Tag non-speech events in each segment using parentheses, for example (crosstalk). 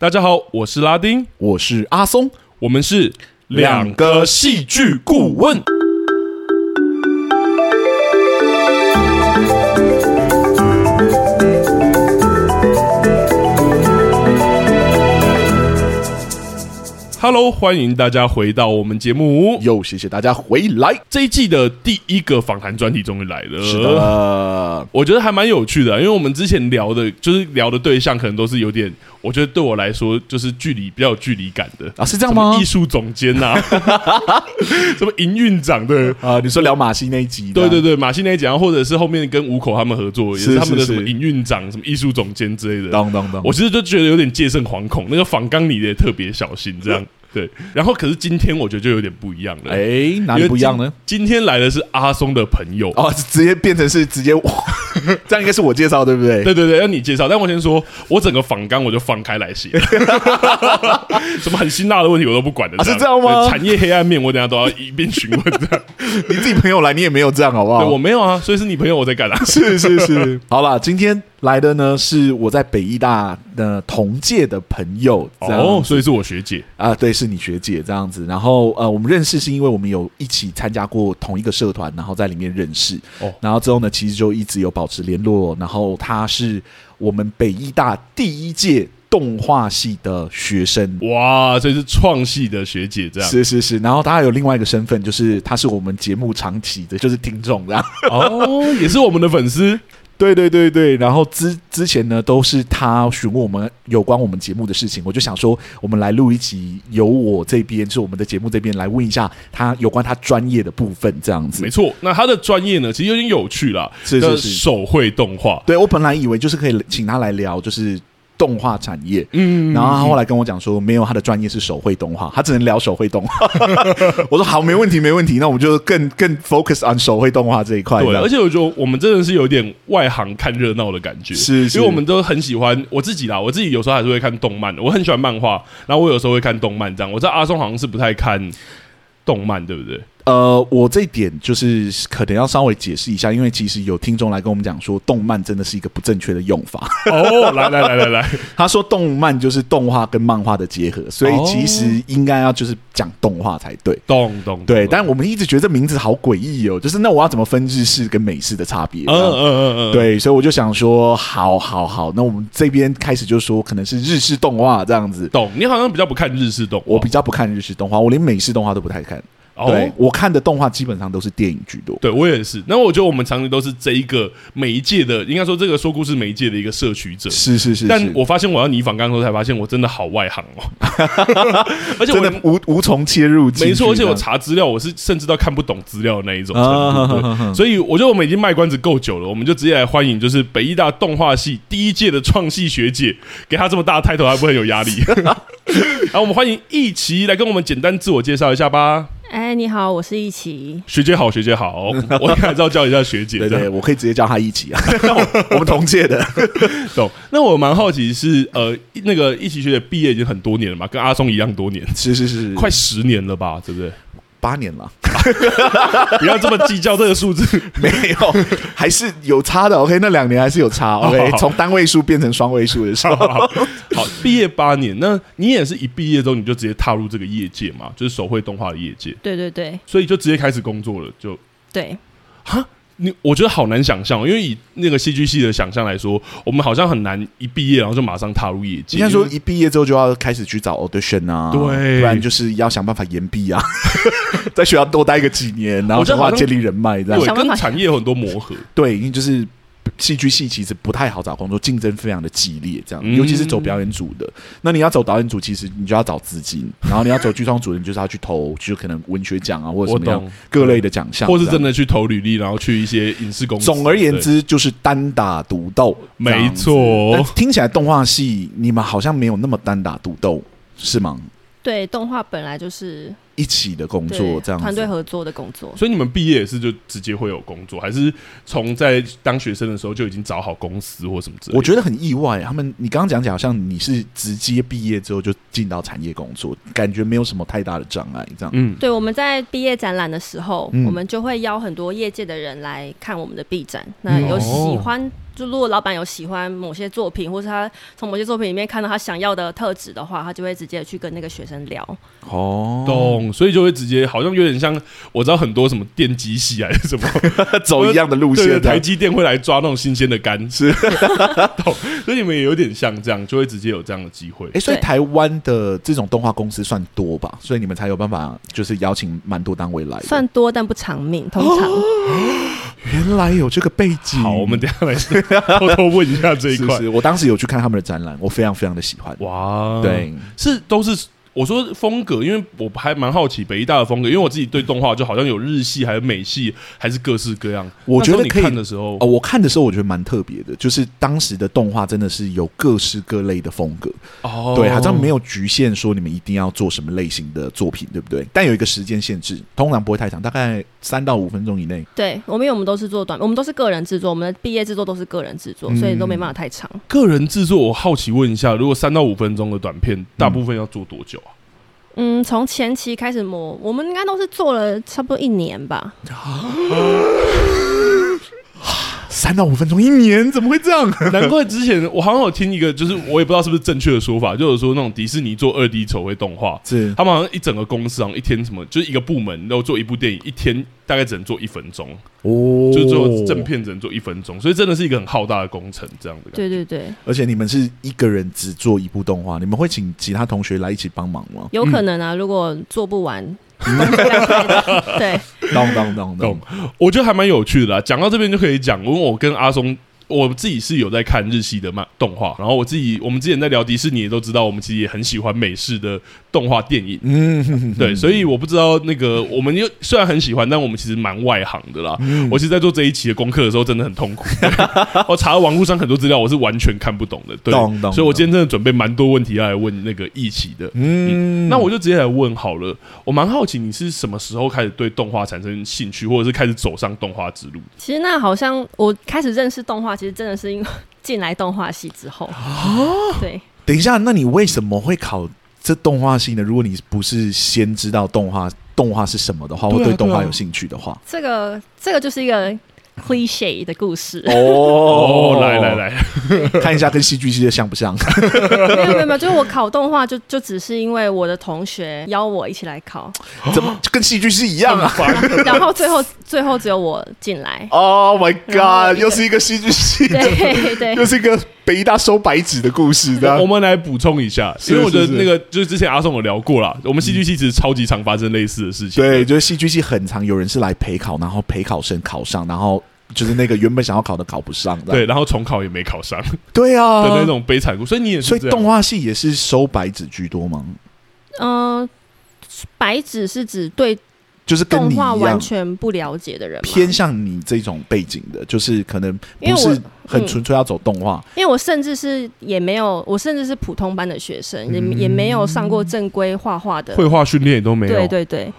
大家好，我是拉丁，我是阿松，我们是两个戏剧顾问。Hello，欢迎大家回到我们节目。又谢谢大家回来。这一季的第一个访谈专题终于来了。是的，我觉得还蛮有趣的，因为我们之前聊的，就是聊的对象可能都是有点，我觉得对我来说就是距离比较有距离感的啊，是这样吗？艺术总监呐、啊，(laughs) 什么营运长的啊？你说聊马戏那一集？对对对，马戏那一集，或者是后面跟五口他们合作，也是他们的什么营运长、什么艺术总监之类的。当当当，我其实就觉得有点戒慎惶恐，那个仿纲里的也特别小心，这样。对，然后可是今天我觉得就有点不一样了。哎，哪里不一样呢？今天来的是阿松的朋友哦，直接变成是直接，(laughs) 这样应该是我介绍对不对？对对对，要你介绍。但我先说，我整个访纲我就放开来写，(laughs) 什么很辛辣的问题我都不管的。啊，是这样吗？产业黑暗面我等下都要一边询问这样。(laughs) 你自己朋友来，你也没有这样好不好？对，我没有啊，所以是你朋友我在干啊。是是是，好了，今天。来的呢是我在北艺大的同届的朋友，哦，所以是我学姐啊，对，是你学姐这样子。然后呃，我们认识是因为我们有一起参加过同一个社团，然后在里面认识。哦，然后之后呢，其实就一直有保持联络。然后他是我们北艺大第一届动画系的学生，哇，所以是创系的学姐这样。是是是，然后他还有另外一个身份，就是他是我们节目长期的，就是听众这样。哦，也是我们的粉丝。对对对对，然后之之前呢，都是他询问我们有关我们节目的事情，我就想说，我们来录一集，由我这边就是我们的节目这边来问一下他有关他专业的部分，这样子。没错，那他的专业呢，其实有点有趣啦，是是是，手绘动画。对，我本来以为就是可以请他来聊，就是。动画产业，嗯，然后他后来跟我讲说，没有，他的专业是手绘动画，他只能聊手绘动画。(laughs) 我说好，没问题，没问题，那我们就更更 focus on 手绘动画这一块。对，而且我觉得我们真的是有点外行看热闹的感觉，是，是，因为我们都很喜欢我自己啦，我自己有时候还是会看动漫，我很喜欢漫画，然后我有时候会看动漫这样。我知道阿松好像是不太看动漫，对不对？呃，我这一点就是可能要稍微解释一下，因为其实有听众来跟我们讲说，动漫真的是一个不正确的用法。哦，来来来来来，(laughs) 他说动漫就是动画跟漫画的结合，所以其实应该要就是讲动画才对。动动对，但我们一直觉得这名字好诡异哦，就是那我要怎么分日式跟美式的差别？嗯嗯嗯嗯，对，所以我就想说，好好好，那我们这边开始就说可能是日式动画这样子。懂，你好像比较不看日式动画，我比较不看日式动画，我连美式动画都不太看。对、哦、我看的动画基本上都是电影居多，对我也是。那我觉得我们常常都是这一个媒介的，应该说这个说故事媒介的一个摄取者。是是是，是。但我发现我要拟访刚刚说才发现我真的好外行哦，(laughs) 而且我真的无无从切入。没错，而且我查资料，我是甚至到看不懂资料的那一种程度。所以我觉得我们已经卖关子够久了，我们就直接来欢迎，就是北艺大动画系第一届的创系学姐，给她这么大的 title，还不会有压力。(laughs) 然后我们欢迎一琪来跟我们简单自我介绍一下吧。哎，你好，我是一琪。学姐好，学姐好，(laughs) 我还是要叫一下学姐。对，对对，我可以直接叫她一琪啊，(laughs) 我们同届的。(laughs) 懂？那我蛮好奇是呃，那个一琪学姐毕业已经很多年了嘛，跟阿松一样多年，是是是，快十年了吧，对不对？八年了，不要这么计较这个数字，没有，还是有差的。OK，那两年还是有差。OK，从单位数变成双位数的时候，好，毕业八年，那你也是一毕业之后你就直接踏入这个业界嘛？就是手绘动画的业界。对对对，所以就直接开始工作了，就对，哈。你我觉得好难想象，因为以那个戏剧系的想象来说，我们好像很难一毕业然后就马上踏入业界。应该说一毕业之后就要开始去找 audition 啊，对，不然就是要想办法延毕啊，(laughs) 在学校多待个几年，然后的话建立人脉，这样对，跟产业有很多磨合。对，因为就是。戏剧系其实不太好找工作，竞争非常的激烈，这样，尤其是走表演组的。嗯、那你要走导演组，其实你就要找资金，然后你要走剧创组，你就是要去投，就可能文学奖啊，或者什么样各类的奖项，或是真的去投履历，然后去一些影视公司。总而言之，就是单打独斗，没错。听起来动画系你们好像没有那么单打独斗，是吗？对，动画本来就是。一起的工作，这样团队合作的工作。所以你们毕业也是就直接会有工作，还是从在当学生的时候就已经找好公司或什么之类的？我觉得很意外，他们你刚刚讲讲，好像你是直接毕业之后就进到产业工作，感觉没有什么太大的障碍，这样。嗯，对，我们在毕业展览的时候，嗯、我们就会邀很多业界的人来看我们的毕展，那有喜欢。嗯哦就如果老板有喜欢某些作品，或是他从某些作品里面看到他想要的特质的话，他就会直接去跟那个学生聊。哦，懂，所以就会直接好像有点像我知道很多什么电机系还是什么 (laughs) 走一样的路线，对，台积电会来抓那种新鲜的肝，是 (laughs) 懂。所以你们也有点像这样，就会直接有这样的机会。哎、欸，所以台湾的这种动画公司算多吧？所以你们才有办法就是邀请蛮多单位来。算多，但不长命，通常。哦原来有这个背景。好，我们等下来偷偷问一下这一块。我当时有去看他们的展览，我非常非常的喜欢。哇，对，是都是。我说风格，因为我还蛮好奇北艺大的风格，因为我自己对动画就好像有日系，还有美系，还是各式各样。我觉得你看的时候，哦，我看的时候我觉得蛮特别的，就是当时的动画真的是有各式各类的风格。哦，对，好像没有局限说你们一定要做什么类型的作品，对不对？但有一个时间限制，通常不会太长，大概三到五分钟以内。对，我们因为我们都是做短，我们都是个人制作，我们的毕业制作都是个人制作，所以都没办法太长。嗯，个人制作，我好奇问一下，如果三到五分钟的短片，大部分要做多久啊？嗯，从前期开始磨，我们应该都是做了差不多一年吧。(laughs) 三到五分钟一年，怎么会这样？(laughs) 难怪之前我好像有听一个，就是我也不知道是不是正确的说法，就是说那种迪士尼做二 D 手绘动画，是他们好像一整个公司，好像一天什么，就是一个部门，然后做一部电影，一天大概只能做一分钟哦，就是做正片只能做一分钟，所以真的是一个很浩大的工程，这样的。对对对，而且你们是一个人只做一部动画，你们会请其他同学来一起帮忙吗？有可能啊，如果做不完。(laughs) 对，懂懂懂懂，我觉得还蛮有趣的啦。讲到这边就可以讲，因为我跟阿松。我自己是有在看日系的漫动画，然后我自己我们之前在聊迪士尼也都知道，我们其实也很喜欢美式的动画电影。嗯，对，所以我不知道那个我们又虽然很喜欢，但我们其实蛮外行的啦。嗯、我其实，在做这一期的功课的时候，真的很痛苦。(laughs) 我查了网络上很多资料，我是完全看不懂的。对，所以我今天真的准备蛮多问题要来问那个一起的。嗯，那我就直接来问好了。我蛮好奇你是什么时候开始对动画产生兴趣，或者是开始走上动画之路？其实那好像我开始认识动画。其实真的是因为进来动画系之后啊，对。等一下，那你为什么会考这动画性的？如果你不是先知道动画动画是什么的话，或对动画有兴趣的话，这个这个就是一个。cliche 的故事哦，来来来，(laughs) 看一下跟戏剧系的像不像？没有没有没有，就是我考动画就就只是因为我的同学邀我一起来考，怎么跟戏剧系一样啊？(laughs) 然后最后最后只有我进来。Oh my god！又是一个戏剧系，对对，又是一个北艺大收白纸的故事。(laughs) 我们来补充一下，因为我觉得那个就是之前阿松有聊过啦，我们戏剧系其实超级常发生类似的事情。对，就是戏剧系很常有人是来陪考，然后陪考生考上，然后。就是那个原本想要考的考不上，对，然后重考也没考上，(laughs) 对啊的那种悲惨故。所以你也是，所以动画系也是收白纸居多吗？嗯、呃，白纸是指对，就是跟你一样完全不了解的人，偏向你这种背景的，就是可能不是很纯粹要走动画、嗯。因为我甚至是也没有，我甚至是普通班的学生，也、嗯、也没有上过正规画画的绘画训练，也都没有。对对对。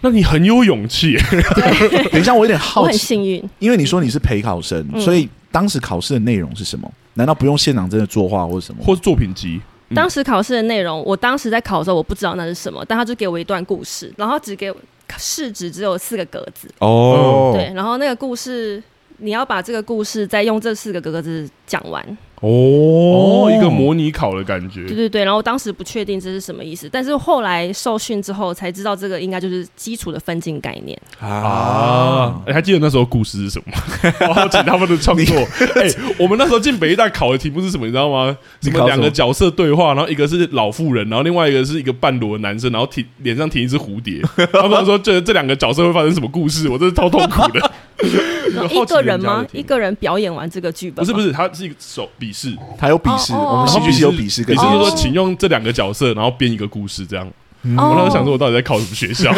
那你很有勇气。(laughs) 等一下，我有点好奇。我很幸运，因为你说你是陪考生，嗯、所以当时考试的内容是什么？难道不用现场真的作画或者什么？或是作品集？嗯、当时考试的内容，我当时在考的时候，我不知道那是什么，但他就给我一段故事，然后只给我试纸只有四个格子。哦、嗯，对，然后那个故事，你要把这个故事再用这四个格子讲完。哦，一个模拟考的感觉。对对对，然后当时不确定这是什么意思，但是后来受训之后才知道，这个应该就是基础的分镜概念啊。哎，还记得那时候故事是什么吗？我好奇他们的创作。(laughs) 哎，我们那时候进北艺大考的题目是什么？你知道吗？什么两个角色对话，然后一个是老妇人，然后另外一个是一个半裸的男生，然后停脸上停一只蝴蝶。他们说这这两个角色会发生什么故事？我真是超痛苦的。(laughs) 一个人吗？一个人表演完这个剧本？不是不是，他是一个手笔试，他有笔试，我们戏剧系有笔试。笔试就是说，请用这两个角色，然后编一个故事，这样。我那时候想说，我到底在考什么学校？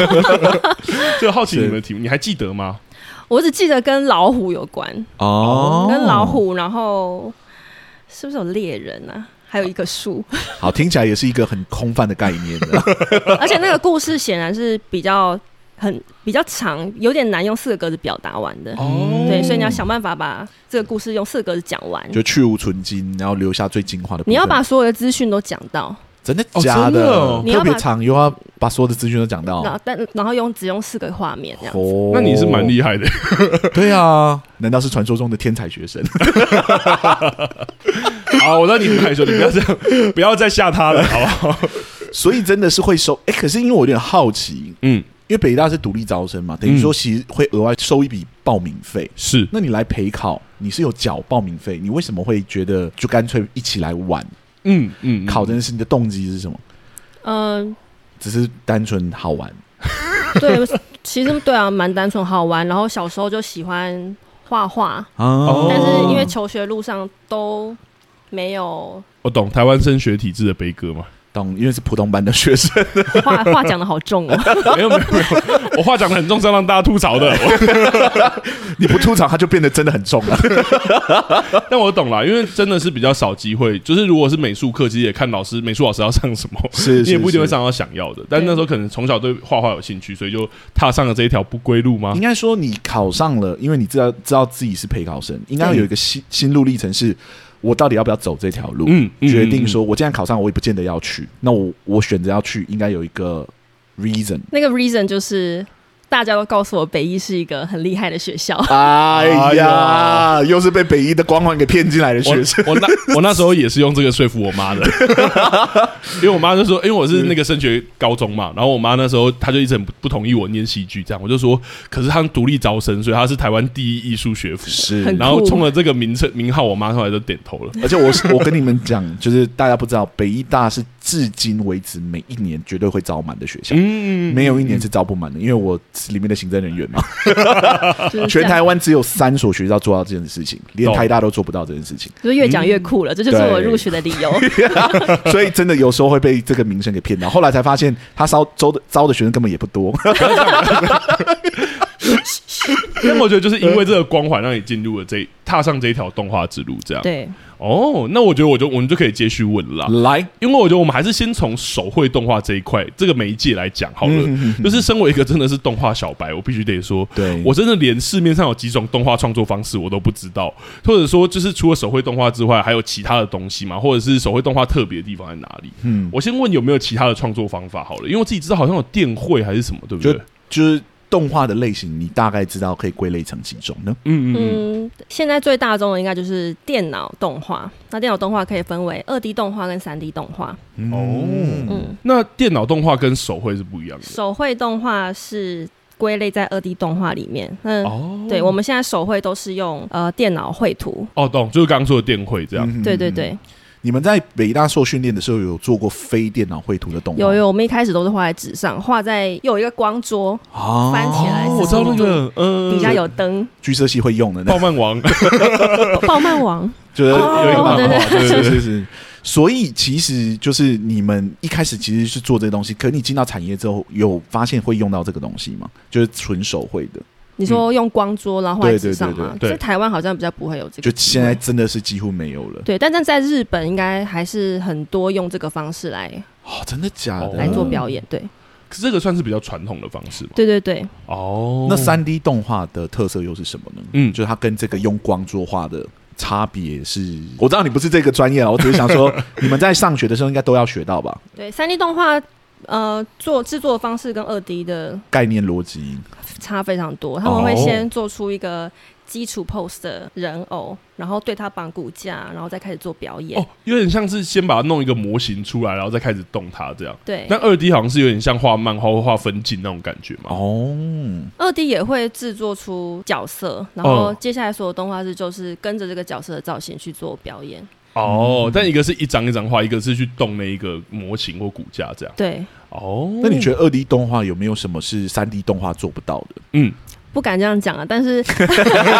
(laughs) 就好奇你们的题目，你还记得吗？我只记得跟老虎有关哦，跟老虎，然后是不是有猎人啊？还有一棵树。好，听起来也是一个很空泛的概念的。(laughs) 而且那个故事显然是比较很比较长，有点难用四个格子表达完的。哦，对，所以你要想办法把这个故事用四个格子讲完，就去芜存菁，然后留下最精华的部分。你要把所有的资讯都讲到。真的假的？特别长，又要把所有的资讯都讲到。那但然后用只用四个画面这样子。那你是蛮厉害的。(laughs) 对啊，难道是传说中的天才学生？(laughs) 好，我知道你很害羞，你不要这样，(laughs) 不要再吓他了，好不好？所以真的是会收哎，可是因为我有点好奇，嗯，因为北大是独立招生嘛，等于说其实会额外收一笔报名费。是，那你来陪考，你是有缴报名费，你为什么会觉得就干脆一起来玩？嗯嗯，考这件事你的动机是什么？嗯，只是单纯好玩。(laughs) 对，其实对啊，蛮单纯好玩。然后小时候就喜欢画画，但是因为求学路上都没有。我懂台湾升学体制的悲歌吗？懂，因为是普通班的学生，(laughs) 话话讲的好重哦。(laughs) 没有没有没有，我话讲的很重是要让大家吐槽的。(laughs) 你不吐槽，他就变得真的很重了。但我懂了，因为真的是比较少机会。就是如果是美术课，其实也看老师美术老师要上什么，是你也不一定会上到想要的。但那时候可能从小对画画有兴趣，所以就踏上了这一条不归路吗？应该说你考上了，因为你知道知道自己是陪考生，应该有一个心心路历程是。我到底要不要走这条路？嗯，决定说，我既然考上，我也不见得要去。那我我选择要去，应该有一个 reason。那个 reason 就是。大家都告诉我北医是一个很厉害的学校。(laughs) 哎呀，又是被北医的光环给骗进来的学生。我那 (laughs) 我那时候也是用这个说服我妈的，(laughs) 因为我妈就说，因为我是那个升学高中嘛，然后我妈那时候她就一直很不同意我念戏剧，这样我就说，可是他们独立招生，所以他是台湾第一艺术学府，是，然后冲了这个名称名号，我妈后来就点头了。而且我我跟你们讲，就是大家不知道，北医大是至今为止每一年绝对会招满的学校，嗯，没有一年是招不满的，因为我。里面的行政人员嘛，(laughs) 全台湾只有三所学校做到这件事情，连台大都做不到这件事情。就是越讲越酷了，这就是我入学的理由。(laughs) 所以真的有时候会被这个名声给骗到，后来才发现他招招的招的学生根本也不多。(laughs) 但我觉得就是因为这个光环，让你进入了这踏上这一条动画之路，这样对。哦，那我觉得我就我们就可以接续问了。来，因为我觉得我们还是先从手绘动画这一块这个媒介来讲好了。嗯、就是身为一个真的是动画小白，我必须得说，对我真的连市面上有几种动画创作方式我都不知道，或者说就是除了手绘动画之外，还有其他的东西吗？或者是手绘动画特别的地方在哪里？嗯，我先问有没有其他的创作方法好了，因为我自己知道好像有电绘还是什么，对不对？就就是。动画的类型，你大概知道可以归类成几种呢？嗯嗯嗯，现在最大宗的应该就是电脑动画。那电脑动画可以分为二 D 动画跟三 D 动画。哦，嗯，那电脑动画跟手绘是不一样的。手绘动画是归类在二 D 动画里面。嗯，哦，对，我们现在手绘都是用呃电脑绘图。哦，懂，就是刚刚说的电绘这样。嗯、对对对。你们在北大受训练的时候，有做过非电脑绘图的动画？有有，我们一开始都是画在纸上，画在有一个光桌，啊、翻起来，我知道那个，嗯，底下有灯，橘色系会用的，(laughs) 爆漫王，(laughs) 爆漫王，就是有一个漫画，对对对，是是是。(laughs) 所以其实就是你们一开始其实是做这个东西，可你进到产业之后，有发现会用到这个东西吗？就是纯手绘的。你说用光桌然后画在纸上吗？在台湾好像比较不会有这个。就现在真的是几乎没有了。对，但但在日本应该还是很多用这个方式来。哦，真的假的？来做表演，对。可是这个算是比较传统的方式吗？对对对。哦，那三 D 动画的特色又是什么呢？嗯，就是它跟这个用光桌画的差别是。我知道你不是这个专业啊，我只是想说，(laughs) 你们在上学的时候应该都要学到吧？对，三 D 动画。呃，做制作的方式跟二 D 的概念逻辑差非常多。他们会先做出一个基础 pose 的人偶，然后对他绑骨架，然后再开始做表演。哦，有点像是先把它弄一个模型出来，然后再开始动它这样。对。但二 D 好像是有点像画漫画或画分镜那种感觉嘛。哦。二 D 也会制作出角色，然后接下来所有动画师就是跟着这个角色的造型去做表演。哦，但一个是一张一张画，一个是去动那一个模型或骨架这样。对。哦，那你觉得二 D 动画有没有什么是三 D 动画做不到的？嗯，不敢这样讲啊，但是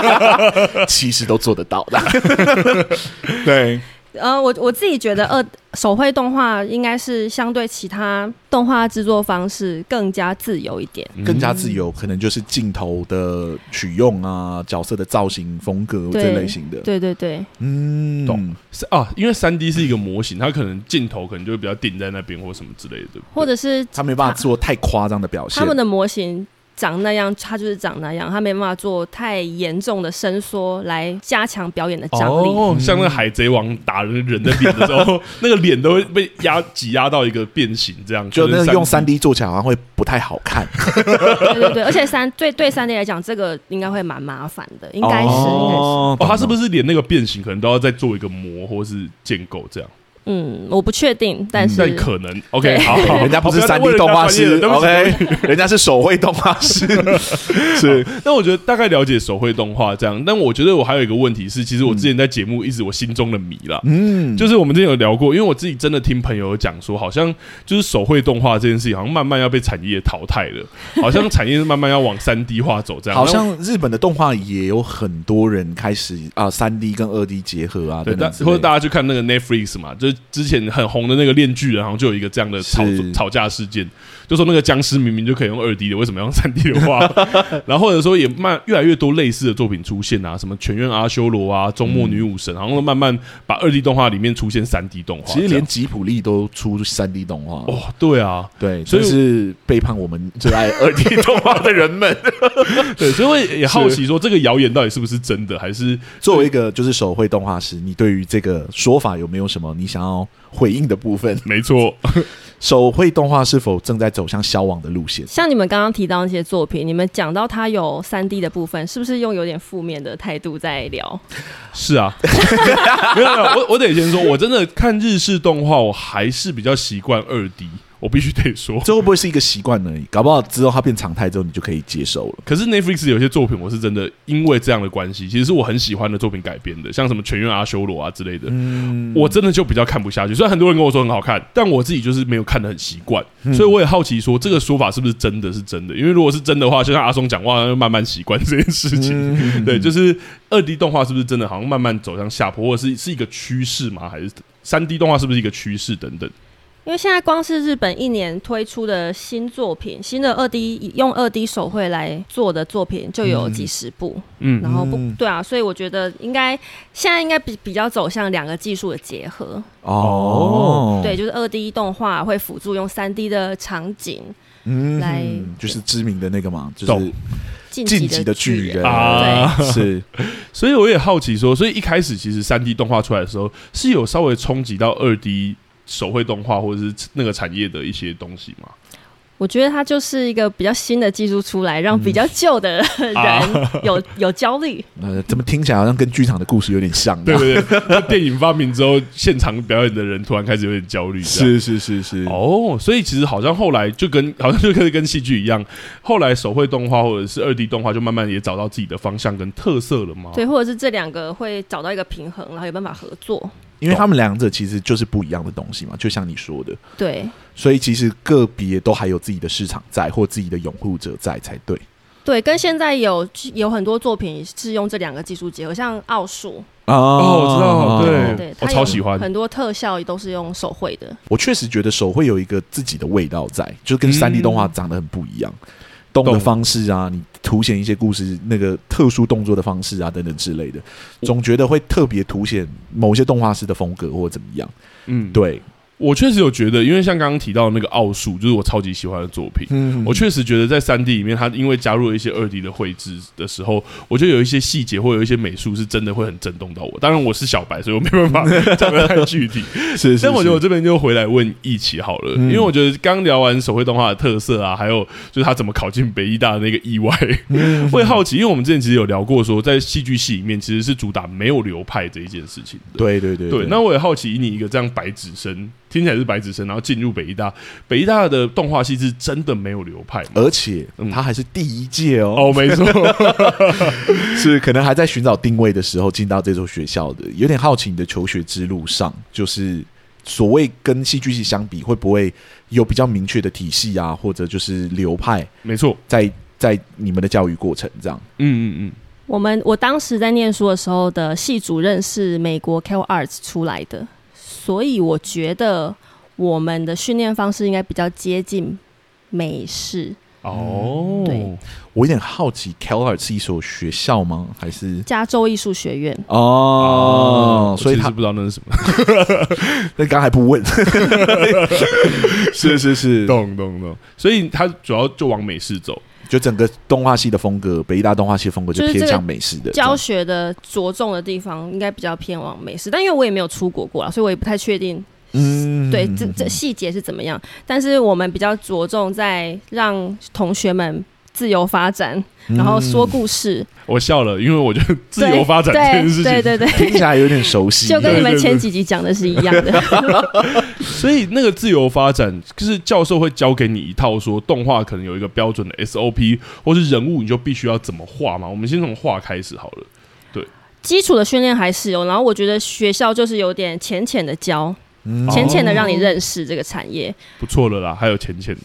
(laughs) 其实都做得到的。(laughs) 对，呃，我我自己觉得二手绘动画应该是相对其他动画制作方式更加自由一点，更加自由，可能就是镜头的取用啊，角色的造型风格这类型的。对对对，嗯，懂。是啊，因为三 D 是一个模型，它可能镜头可能就会比较定在那边或什么之类的，或者是他没办法做太夸张的表现，他们的模型。长那样，他就是长那样，他没办法做太严重的伸缩来加强表演的张力。哦，像那个海贼王打人人的脸的时候，(laughs) 那个脸都会被压挤压到一个变形，这样就那个用三 D 做起来好像会不太好看。对对对，而且三对对三 D 来讲，这个应该会蛮麻烦的，应该是，哦、应该是。哦，他是不是连那个变形可能都要再做一个模或是建构这样？嗯，我不确定，但是但可能。OK，好，好，人家不是三 D 动画师，OK，(laughs) 人家是手绘动画师。(laughs) 是，那我觉得大概了解手绘动画这样。但我觉得我还有一个问题是，其实我之前在节目一直我心中的谜啦。嗯，就是我们之前有聊过，因为我自己真的听朋友讲说，好像就是手绘动画这件事情，好像慢慢要被产业淘汰了，(laughs) 好像产业慢慢要往三 D 化走这样。好像日本的动画也有很多人开始啊，三 D 跟二 D 结合啊，对，或者大家去看那个 Netflix 嘛，就是。之前很红的那个《链锯人》，好像就有一个这样的吵吵架事件，就说那个僵尸明明就可以用二 D 的，为什么要用三 D 的画？(laughs) 然后或者说也慢越来越多类似的作品出现啊，什么《全院阿修罗》啊，《终末女武神》，然后慢慢把二 D 动画里面出现三 D 动画。其实连吉普力都出三 D 动画哦，对啊，对，所以是背叛我们最爱二 D 动画的人们。(laughs) 对，所以我也好奇说，这个谣言到底是不是真的？还是作为一个就是手绘动画师，你对于这个说法有没有什么你想要？回应的部分，没错。手绘动画是否正在走向消亡的路线？像你们刚刚提到那些作品，你们讲到它有三 D 的部分，是不是用有点负面的态度在聊？是啊，(laughs) 没有没有，我我得先说，我真的看日式动画，我还是比较习惯二 D。我必须得说，(laughs) 这会不会是一个习惯而已？搞不好之后它变常态之后，你就可以接受了。可是 Netflix 有些作品，我是真的因为这样的关系，其实是我很喜欢的作品改编的，像什么《全员阿修罗》啊之类的，嗯，我真的就比较看不下去。虽然很多人跟我说很好看，但我自己就是没有看的很习惯，所以我也好奇说这个说法是不是真的是真的？因为如果是真的话，就像阿松讲话，就慢慢习惯这件事情。嗯、对，就是二 D 动画是不是真的好像慢慢走向下坡，或者是是一个趋势吗？还是三 D 动画是不是一个趋势等等？因为现在光是日本一年推出的新作品，新的二 D 用二 D 手绘来做的作品就有几十部，嗯，然后不对啊，所以我觉得应该现在应该比比较走向两个技术的结合。哦，对，就是二 D 动画会辅助用三 D 的场景，嗯，来就是知名的那个嘛，就是进击的巨人啊，是，(laughs) 所以我也好奇说，所以一开始其实三 D 动画出来的时候是有稍微冲击到二 D。手绘动画或者是那个产业的一些东西吗？我觉得它就是一个比较新的技术出来，让比较旧的人有、嗯、有焦虑。(laughs) 呃，怎么听起来好像跟剧场的故事有点像？对不对？那电影发明之后，现场表演的人突然开始有点焦虑。是是是是。哦，所以其实好像后来就跟 (laughs) 好像就可以跟戏剧一样，后来手绘动画或者是二 D 动画就慢慢也找到自己的方向跟特色了吗？对，或者是这两个会找到一个平衡，然后有办法合作。因为他们两者其实就是不一样的东西嘛，就像你说的，对，所以其实个别都还有自己的市场在，或自己的拥护者在才对。对，跟现在有有很多作品是用这两个技术结合，像奥数。哦，我知道，对，对，我超喜欢，很多特效也都是用手绘的。我确实觉得手绘有一个自己的味道在，就跟三 D 动画长得很不一样。嗯动的方式啊，你凸显一些故事那个特殊动作的方式啊，等等之类的，总觉得会特别凸显某些动画师的风格或怎么样。嗯，对。我确实有觉得，因为像刚刚提到那个奥数，就是我超级喜欢的作品。嗯，我确实觉得在三 D 里面，它因为加入了一些二 D 的绘制的时候，我觉得有一些细节或有一些美术是真的会很震动到我。当然我是小白，所以我没办法 (laughs) 讲得太具体。是，是，但我觉得我这边就回来问一起好了，因为我觉得刚聊完手绘动画的特色啊，还有就是他怎么考进北艺大的那个意外，会好奇，因为我们之前其实有聊过，说在戏剧系里面其实是主打没有流派这一件事情。对对对，对。那我也好奇，以你一个这样白纸生。听起来是白子生，然后进入北艺大。北艺大的动画系是真的没有流派，而且他还是第一届哦。哦，没错，(laughs) 是可能还在寻找定位的时候进到这所学校的。有点好奇你的求学之路上，就是所谓跟戏剧系相比，会不会有比较明确的体系啊，或者就是流派？没错，在在你们的教育过程这样。嗯嗯嗯。我们我当时在念书的时候的系主任是美国 CalArts 出来的，所以我觉得我们的训练方式应该比较接近美式。哦，对，我有点好奇，CalArts 是一所学校吗？还是加州艺术学院？哦，所以他不知道那是什么，(laughs) 那刚还不问，(laughs) 是是是，懂懂懂，所以他主要就往美式走。就整个动画系的风格，北艺大动画系的风格就偏向美式的教学的着重的地方，应该比较偏往美式。但因为我也没有出国过啦，所以我也不太确定。嗯，对，这这细节是怎么样？但是我们比较着重在让同学们自由发展，然后说故事。我笑了，因为我觉得自由发展这件事情，对对对，听起来有点熟悉，就跟你们前几集讲的是一样的。(laughs) 所以那个自由发展，就是教授会教给你一套说动画可能有一个标准的 SOP，或是人物你就必须要怎么画嘛。我们先从画开始好了。对，基础的训练还是有，然后我觉得学校就是有点浅浅的教，浅浅的让你认识这个产业，不错了啦。还有浅浅的。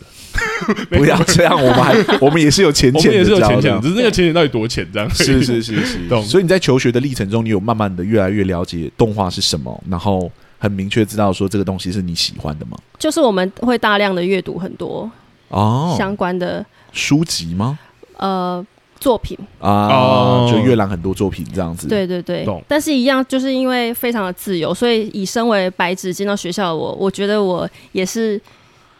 (laughs) 不要这样，我们还我们也是有浅浅的，也是有浅浅，只是那个浅浅到底多浅？这样是是是是，懂。所以你在求学的历程中，你有慢慢的越来越了解动画是什么，然后很明确知道说这个东西是你喜欢的吗？就是我们会大量的阅读很多哦相关的书籍吗？呃，作品啊，就阅览很多作品这样子。对对对，但是一样，就是因为非常的自由，所以以身为白纸进到学校的，我我觉得我也是。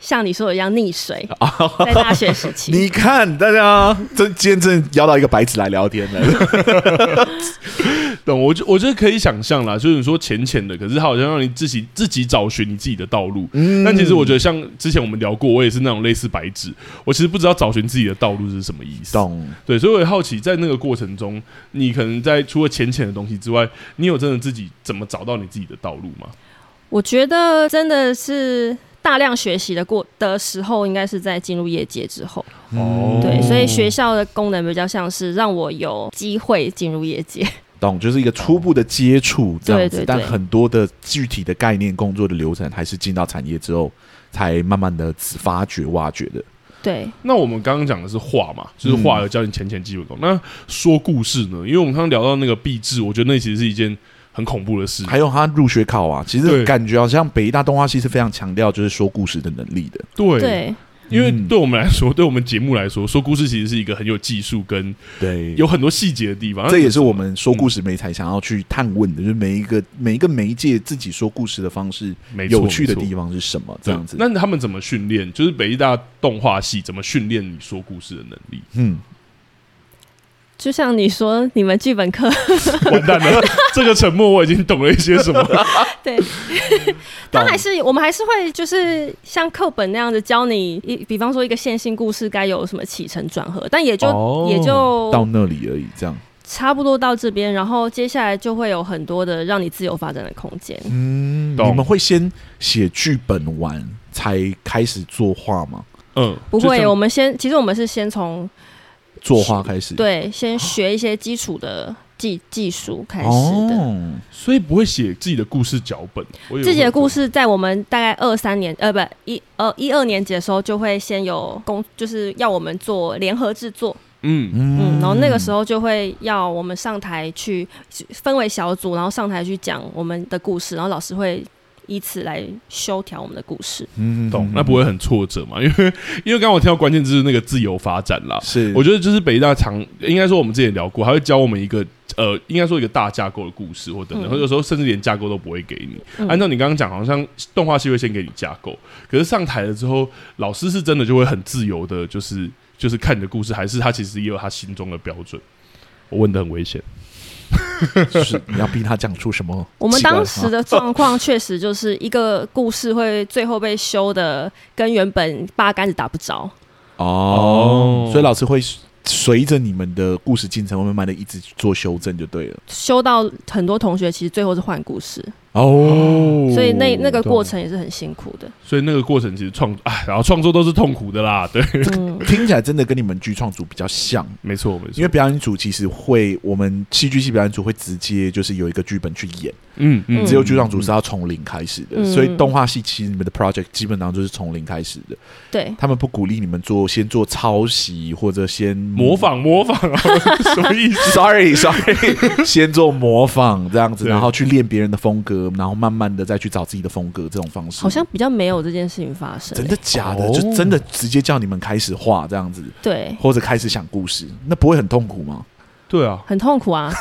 像你说的一样溺水，(laughs) 在大学时期，你看大家，真今天真的邀到一个白纸来聊天了。(laughs) 懂？我就我觉得可以想象啦，就是你说浅浅的，可是他好像让你自己自己找寻你自己的道路。嗯，但其实我觉得，像之前我们聊过，我也是那种类似白纸，我其实不知道找寻自己的道路是什么意思。懂？对，所以我也好奇，在那个过程中，你可能在除了浅浅的东西之外，你有真的自己怎么找到你自己的道路吗？我觉得真的是。大量学习的过的时候，应该是在进入业界之后。哦，对，所以学校的功能比较像是让我有机会进入业界，懂，就是一个初步的接触这样子。对对对，但很多的具体的概念、工作的流程，还是进到产业之后才慢慢的发掘、挖掘的。对。那我们刚刚讲的是画嘛，就是画有教你浅浅基本功。那说故事呢？因为我们刚刚聊到那个壁纸，我觉得那其实是一件。很恐怖的事，还有他入学考啊，其实感觉好像北艺大动画系是非常强调就是说故事的能力的。对，对，因为对我们来说，对我们节目来说，说故事其实是一个很有技术跟对有很多细节的地方。这也是我们说故事媒才想要去探问的，就是每一个每一个媒介自己说故事的方式，有趣的地方是什么？这样子。那他们怎么训练？就是北艺大动画系怎么训练你说故事的能力？嗯。就像你说，你们剧本课 (laughs) 完蛋了，这个沉默我已经懂了一些什么。(laughs) 对，(laughs) 但还是我们还是会就是像课本那样子教你一，比方说一个线性故事该有什么起承转合，但也就、哦、也就到那里而已，这样差不多到这边，然后接下来就会有很多的让你自由发展的空间。嗯，你们会先写剧本完才开始作画吗？嗯，不会，我们先其实我们是先从。作画开始，对，先学一些基础的技技术开始的，哦，所以不会写自己的故事脚本。自己的故事在我们大概二三年，呃，不一呃一二年级的时候，就会先有工，就是要我们做联合制作，嗯嗯，然后那个时候就会要我们上台去分为小组，然后上台去讲我们的故事，然后老师会。以此来修调我们的故事，嗯，懂？那不会很挫折嘛？因为因为刚刚我听到关键字是那个自由发展啦，是，我觉得就是北大常应该说我们之前聊过，还会教我们一个呃，应该说一个大架构的故事或等等，或者有时候甚至连架构都不会给你。嗯、按照你刚刚讲，好像动画系会先给你架构，可是上台了之后，老师是真的就会很自由的，就是就是看你的故事，还是他其实也有他心中的标准？我问的很危险。(laughs) 就是你要逼他讲出什么？我们当时的状况确实就是一个故事会最后被修的跟原本八竿子打不着哦，所以老师会随着你们的故事进程，会慢慢的一直做修正就对了。修到很多同学其实最后是换故事哦，所以那那个过程也是很辛苦的。所以那个过程其实创啊，然后创作都是痛苦的啦。对，嗯、(laughs) 听起来真的跟你们剧创组比较像。没错，没错。因为表演组其实会，我们戏剧系表演组会直接就是有一个剧本去演。嗯嗯。只有剧创组是要从零开始的，嗯、所以动画系其实你们的 project 基本上就是从零开始的。对。他们不鼓励你们做先做抄袭或者先模仿模仿啊？(laughs) 什么意思？(laughs) Sorry Sorry，先做模仿这样子，然后去练别人的风格，然后慢慢的再去找自己的风格，这种方式好像比较没有这件事情发生。真的假的？就真的直接叫你们开始画这样子，对，或者开始想故事，那不会很痛苦吗？对啊，很痛苦啊。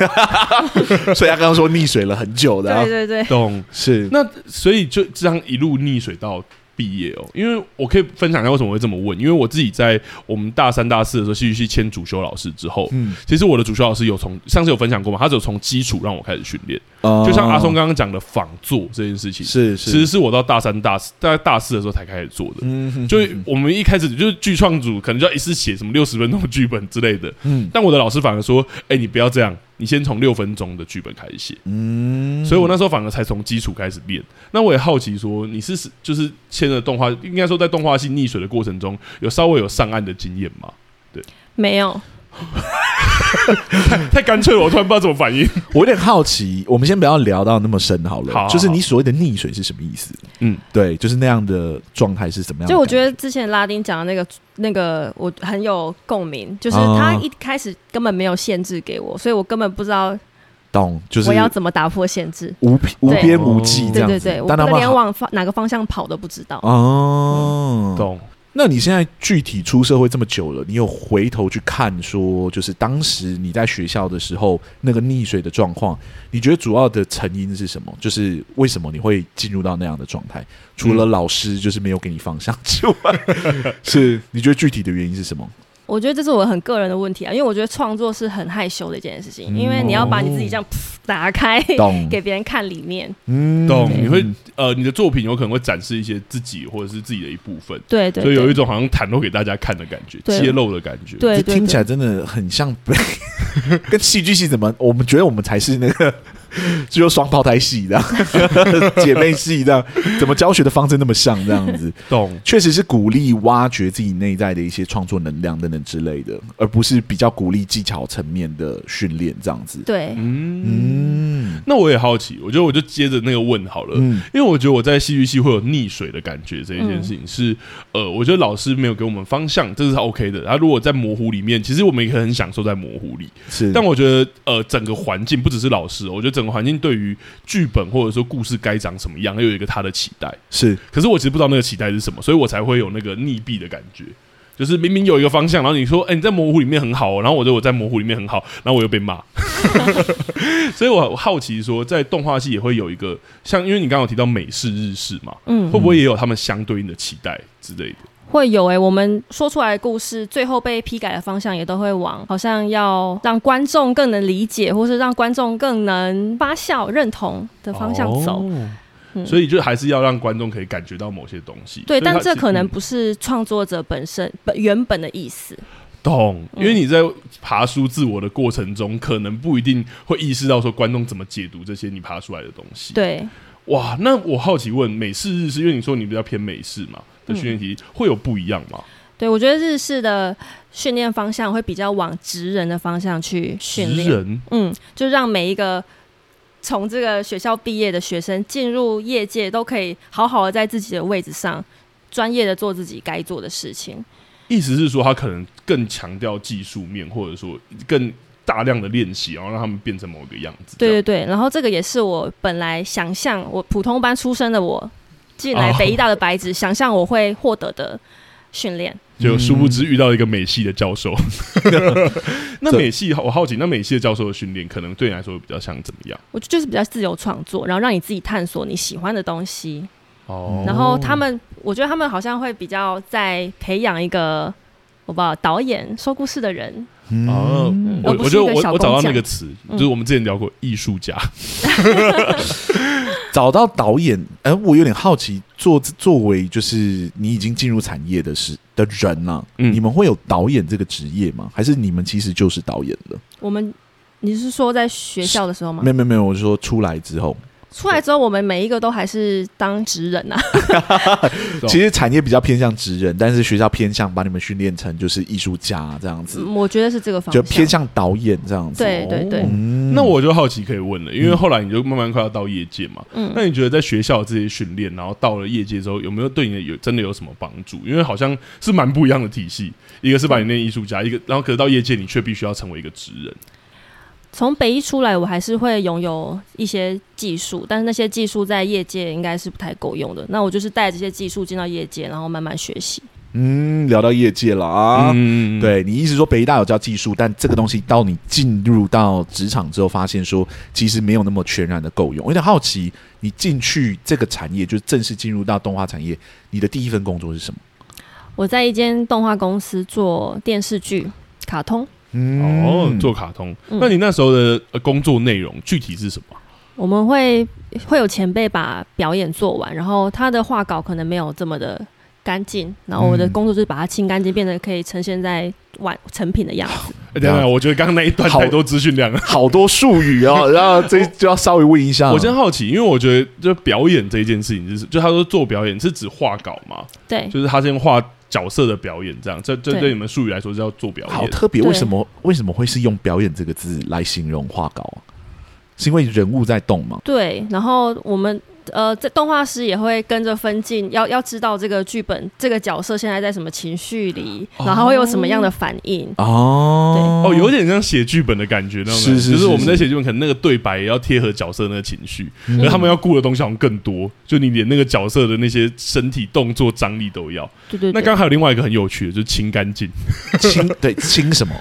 (laughs) 所以他刚刚说溺水了很久的，对对对，懂是。那所以就这样一路溺水到。毕业哦，因为我可以分享一下为什么会这么问，因为我自己在我们大三、大四的时候，戏剧系签主修老师之后，嗯，其实我的主修老师有从上次有分享过嘛，他只有从基础让我开始训练，哦，就像阿松刚刚讲的仿作这件事情，是是，其实是我到大三、大四，大概大四的时候才开始做的，嗯，就我们一开始就是剧创组，可能就要一次写什么六十分钟的剧本之类的，嗯，但我的老师反而说，哎，你不要这样。你先从六分钟的剧本开始写，嗯，所以我那时候反而才从基础开始练。那我也好奇说，你是就是签了动画，应该说在动画系溺水的过程中，有稍微有上岸的经验吗？对，没有。(laughs) 太太干脆了，我突然不知道怎么反应。(laughs) 我有点好奇，我们先不要聊到那么深好了。好，就是你所谓的溺水是什么意思？嗯，对，就是那样的状态是怎么样？就我觉得之前拉丁讲的那个那个，我很有共鸣。就是他一开始根本没有限制给我，所以我根本不知道懂，就是我要怎么打破限制，无无边无际这样子。对对对，我连往方哪个方向跑都不知道。哦，懂。那你现在具体出社会这么久了，你有回头去看说，就是当时你在学校的时候那个溺水的状况，你觉得主要的成因是什么？就是为什么你会进入到那样的状态？除了老师就是没有给你方向之外，是你觉得具体的原因是什么？我觉得这是我很个人的问题啊，因为我觉得创作是很害羞的一件事情，嗯、因为你要把你自己这样打开，懂 (laughs) 给别人看里面，嗯，懂？你会呃，你的作品有可能会展示一些自己或者是自己的一部分，对对，所以有一种好像袒露给大家看的感觉，揭露的感觉，对，听起来真的很像被 (laughs) 跟戏剧系怎么？我们觉得我们才是那个。只有双胞胎戏这样，(laughs) 姐妹戏这样，怎么教学的方针那么像这样子？懂，确实是鼓励挖掘自己内在的一些创作能量等等之类的，而不是比较鼓励技巧层面的训练这样子。对，嗯嗯。那我也好奇，我觉得我就接着那个问好了，嗯，因为我觉得我在戏剧系会有溺水的感觉，这一件事情是，呃，我觉得老师没有给我们方向，这是 OK 的。他如果在模糊里面，其实我们也可以很享受在模糊里，是。但我觉得，呃，整个环境不只是老师，我觉得整个环境对于剧本或者说故事该长什么样，又有一个他的期待。是，可是我其实不知道那个期待是什么，所以我才会有那个溺毙的感觉。就是明明有一个方向，然后你说，哎、欸，你在模糊里面很好，然后我觉得我在模糊里面很好，然后我又被骂。(laughs) 所以我好奇说，在动画系也会有一个像，因为你刚刚有提到美式、日式嘛，嗯，会不会也有他们相对应的期待之类的？会有哎、欸，我们说出来的故事，最后被批改的方向也都会往好像要让观众更能理解，或是让观众更能发笑认同的方向走。哦嗯、所以就还是要让观众可以感觉到某些东西。对，但这可能不是创作者本身本原本的意思。懂，因为你在爬书自我的过程中，可能不一定会意识到说观众怎么解读这些你爬出来的东西。对，哇，那我好奇问，美式日式，因为你说你比较偏美式嘛？的训练题会有不一样吗？对，我觉得日式的训练方向会比较往直人的方向去训练。人，嗯，就让每一个从这个学校毕业的学生进入业界，都可以好好的在自己的位置上，专业的做自己该做的事情。意思是说，他可能更强调技术面，或者说更大量的练习，然后让他们变成某一个样子。对对对，然后这个也是我本来想象，我普通班出身的我。进来北医大的白纸，想象我会获得的训练，就殊不知遇到一个美系的教授。(laughs) 那美系，我好奇，那美系的教授的训练，可能对你来说比较像怎么样？我就是比较自由创作，然后让你自己探索你喜欢的东西。哦，然后他们，我觉得他们好像会比较在培养一个，我不知道导演说故事的人。哦，我我觉得我我找到那个词，就是我们之前聊过艺术家。(laughs) 找到导演，哎、呃，我有点好奇，作作为就是你已经进入产业的是的人呢、啊，嗯、你们会有导演这个职业吗？还是你们其实就是导演了？我们，你是说在学校的时候吗？没有没有没有，我是说出来之后，出来之后，我们每一个都还是当职人呐、啊。(laughs) 其实产业比较偏向职人，但是学校偏向把你们训练成就是艺术家这样子、嗯。我觉得是这个方向，就偏向导演这样子。对对对、嗯。那我就好奇可以问了，因为后来你就慢慢快要到业界嘛。嗯。那你觉得在学校这些训练，然后到了业界之后，有没有对你有真的有什么帮助？因为好像是蛮不一样的体系，一个是把你练艺术家，一个然后可是到业界你却必须要成为一个职人。从北一出来，我还是会拥有一些技术，但是那些技术在业界应该是不太够用的。那我就是带这些技术进到业界，然后慢慢学习。嗯，聊到业界了啊，嗯、对你意思说北一大有教技术，但这个东西到你进入到职场之后，发现说其实没有那么全然的够用。我有点好奇，你进去这个产业，就是正式进入到动画产业，你的第一份工作是什么？我在一间动画公司做电视剧、卡通。嗯、哦，做卡通、嗯，那你那时候的工作内容具体是什么？我们会会有前辈把表演做完，然后他的画稿可能没有这么的干净，然后我的工作就是把它清干净，变得可以呈现在完成品的样子。(laughs) 哎、等等，我觉得刚刚那一段太多资讯量了，(laughs) 好多术语哦，(laughs) 然后这就要稍微问一下。我真好奇，因为我觉得就表演这一件事情，就是就他说做表演是指画稿吗？对，就是他先画。角色的表演，这样，这这对你们术语来说是要做表演。好特别，为什么为什么会是用表演这个字来形容画稿啊？是因为人物在动吗？对，然后我们。呃，这动画师也会跟着分镜，要要知道这个剧本这个角色现在在什么情绪里，哦，然后会有什么样的反应哦。哦，有点像写剧本的感觉，那种是，是，是，是，就是我们在写剧本，可能那个对白也要贴合角色那个情绪，嗯，而他们要顾的东西好像更多，就你连那个角色的那些身体动作张力都要。对对，对。那刚刚还有另外一个很有趣的，就是清干净。清对 (laughs) 清什么？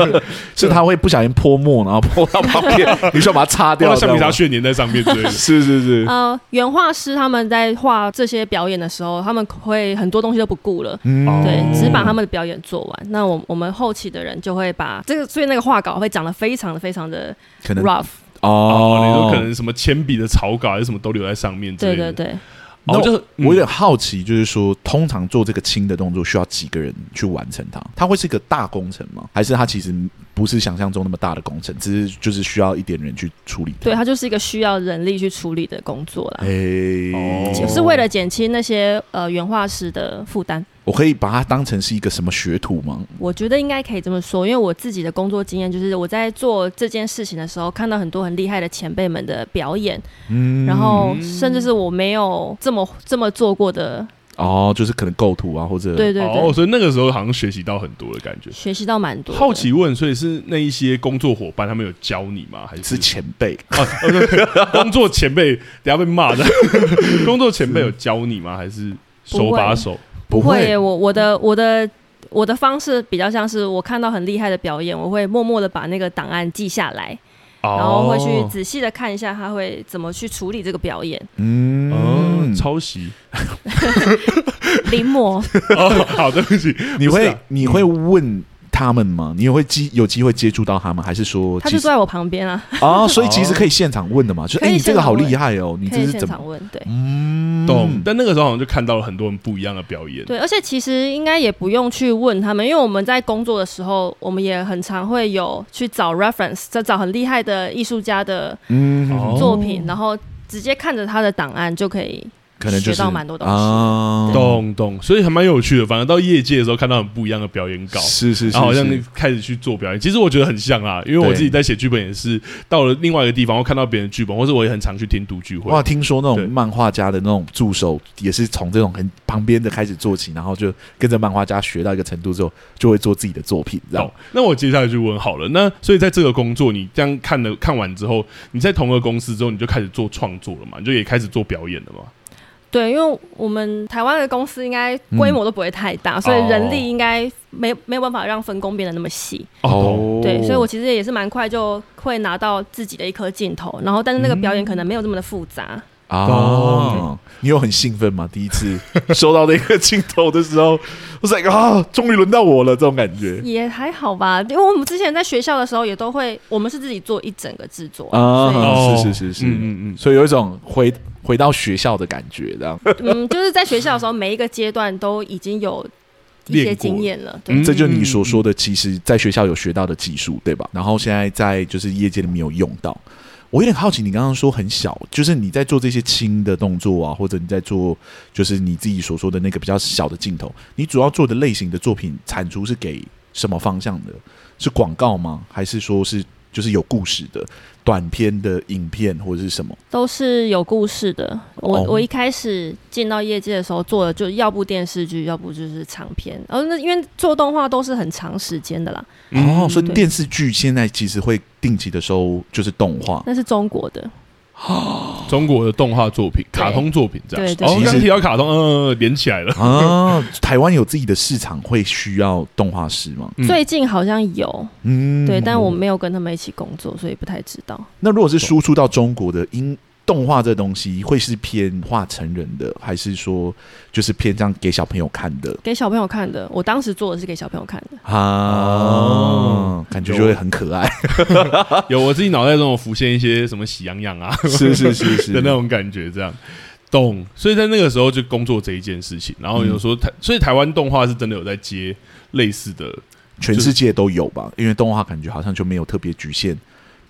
(laughs) 是他会不小心泼墨，然后泼到旁边，(laughs) 你需要把它擦掉，橡皮擦屑粘在上面之类的。是是是。呃。原画师他们在画这些表演的时候，他们会很多东西都不顾了，嗯，对，只把他们的表演做完。那我我们后期的人就会把这个，所以那个画稿会讲得非常的非常的 rough 哦，哦，你说可能什么铅笔的草稿还是什么都留在上面，对对对。我就我有点好奇，就是说，通常做这个轻的动作需要几个人去完成它？它会是一个大工程吗？还是它其实不是想象中那么大的工程，只是就是需要一点人去处理？对，它就是一个需要人力去处理的工作啦。是为了减轻那些呃原画师的负担。我可以把它当成是一个什么学徒吗？我觉得应该可以这么说，因为我自己的工作经验就是我在做这件事情的时候，看到很多很厉害的前辈们的表演，嗯，然后甚至是我没有这么这么做过的哦，就是可能构图啊，或者对对对，哦，所以那个时候好像学习到很多的感觉，学习到蛮多。好奇问，所以是那一些工作伙伴他们有教你吗？还是，是前辈啊？工作前辈等下被骂的，(laughs) 工作前辈有教你吗？还是手把手？不会，我我的我的我的方式比较像是我看到很厉害的表演，我会默默的把那个档案记下来，哦、然后会去仔细的看一下他会怎么去处理这个表演。嗯，哦、抄袭，(laughs) 临摹。(laughs) 哦，好，对不起，你会、啊、你会问。他们吗？你有会机有机会接触到他们，还是说他就坐在我旁边啊？啊，(laughs) 所以其实可以现场问的嘛？(laughs) 就是哎、欸，你这个好厉害哦！你这是怎么问？对，嗯，懂。但那个时候好像就看到了很多人不一样的表演。对，而且其实应该也不用去问他们，因为我们在工作的时候，我们也很常会有去找 reference，在找很厉害的艺术家的嗯作品，然后直接看着他的档案就可以。可能就是学到蛮多东西，啊、懂懂，所以还蛮有趣的。反正到业界的时候，看到很不一样的表演稿，是是是，然后好像开始去做表演。其实我觉得很像啊，因为我自己在写剧本也是，到了另外一个地方，我看到别人剧本，或者我也很常去听读剧会。哇，听说那种漫画家的那种助手，也是从这种很旁边的开始做起，然后就跟着漫画家学到一个程度之后，就会做自己的作品。知道？那我接下来就问好了，那所以在这个工作，你这样看了看完之后，你在同个公司之后，你就开始做创作了嘛？你就也开始做表演了嘛？对，因为我们台湾的公司应该规模都不会太大，嗯、所以人力应该没没有办法让分工变得那么细。哦，对，所以我其实也是蛮快就会拿到自己的一颗镜头，然后但是那个表演可能没有这么的复杂。嗯、哦，你有很兴奋吗？第一次 (laughs) 收到那个镜头的时候，我是一个啊，终于轮到我了，这种感觉也还好吧。因为我们之前在学校的时候也都会，我们是自己做一整个制作啊，是是是是，嗯嗯嗯，所以有一种回。回到学校的感觉，这样。嗯，就是在学校的时候，每一个阶段都已经有一些经验了。对，这就是你所说的，其实在学校有学到的技术，对吧？然后现在在就是业界里面有用到。我有点好奇，你刚刚说很小，就是你在做这些轻的动作啊，或者你在做就是你自己所说的那个比较小的镜头，你主要做的类型的作品产出是给什么方向的？是广告吗？还是说是就是有故事的？短片的影片或者是什么，都是有故事的。我、oh. 我一开始进到业界的时候做的，就要不电视剧，要不就是长片。然、哦、那因为做动画都是很长时间的啦。哦，oh, 所以电视剧现在其实会定期的收，就是动画。那是中国的。中国的动画作品、卡通作品这样。对对。哦，刚提到卡通，嗯，连起来了。啊，台湾有自己的市场，会需要动画师吗？最近好像有，嗯，对，但我没有跟他们一起工作，所以不太知道。那如果是输出到中国的音。动画这东西会是偏画成人的，还是说就是偏这样给小朋友看的？给小朋友看的，我当时做的是给小朋友看的啊，哦、感觉就会很可爱。(laughs) 有，有我自己脑袋中有浮现一些什么喜羊羊啊，是是是是的那种感觉，这样动。所以在那个时候就工作这一件事情，然后有时候台，所以台湾动画是真的有在接类似的，全世界都有吧？因为动画感觉好像就没有特别局限，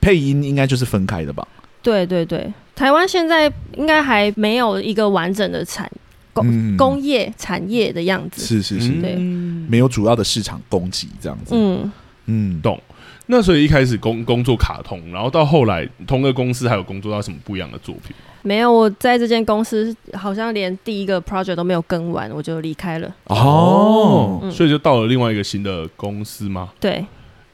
配音应该就是分开的吧？对对对，台湾现在应该还没有一个完整的产工、嗯、工业产业的样子。是是是，对，没有主要的市场供给这样子。嗯嗯，懂。那所以一开始工工作卡通，然后到后来同个公司还有工作到什么不一样的作品？没有，我在这间公司好像连第一个 project 都没有跟完，我就离开了。哦，嗯、所以就到了另外一个新的公司吗？对，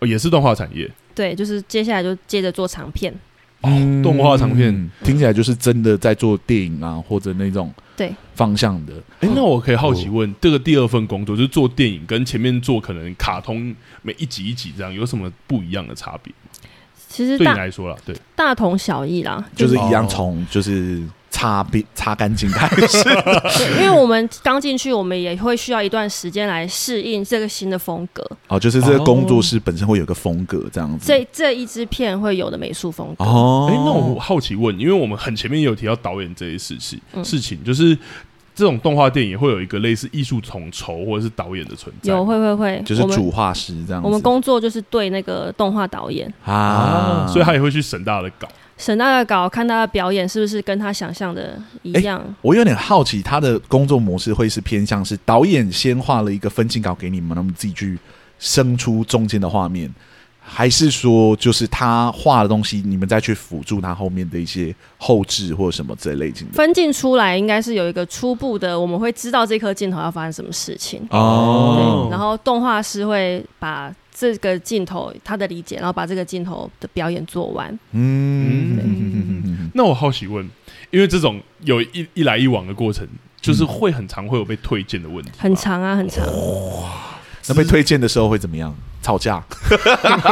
哦，也是动画产业。对，就是接下来就接着做长片。哦，动画长片、嗯、听起来就是真的在做电影啊，或者那种对方向的。哎、欸，那我可以好奇问，哦、这个第二份工作就是做电影，跟前面做可能卡通每一集一集这样，有什么不一样的差别？其实对你来说啦，对，大同小异啦，就是一样从就是。擦边擦干净开始，(laughs) 因为我们刚进去，我们也会需要一段时间来适应这个新的风格。哦，就是这个工作室本身会有个风格这样子。这这一支片会有的美术风格。哦，哎、欸，那我好奇问，因为我们很前面也有提到导演这些事情，嗯、事情就是这种动画电影会有一个类似艺术统筹或者是导演的存在。有，会会会，就是主画师这样子。我们工作就是对那个动画导演啊，所以他也会去审大的稿。审他的稿，看他的表演是不是跟他想象的一样。欸，我有点好奇，他的工作模式会是偏向是导演先画了一个分镜稿给你们，那么自己去生出中间的画面，还是说就是他画的东西，你们再去辅助他后面的一些后置或者什么这类型的？分镜出来应该是有一个初步的，我们会知道这颗镜头要发生什么事情哦。对，然后动画师会把。这个镜头他的理解，然后把这个镜头的表演做完。嗯，那我好奇问，因为这种有一一来一往的过程，就是会很常会有被推荐的问题。很长啊，很长。哇，那被推荐的时候会怎么样？吵架？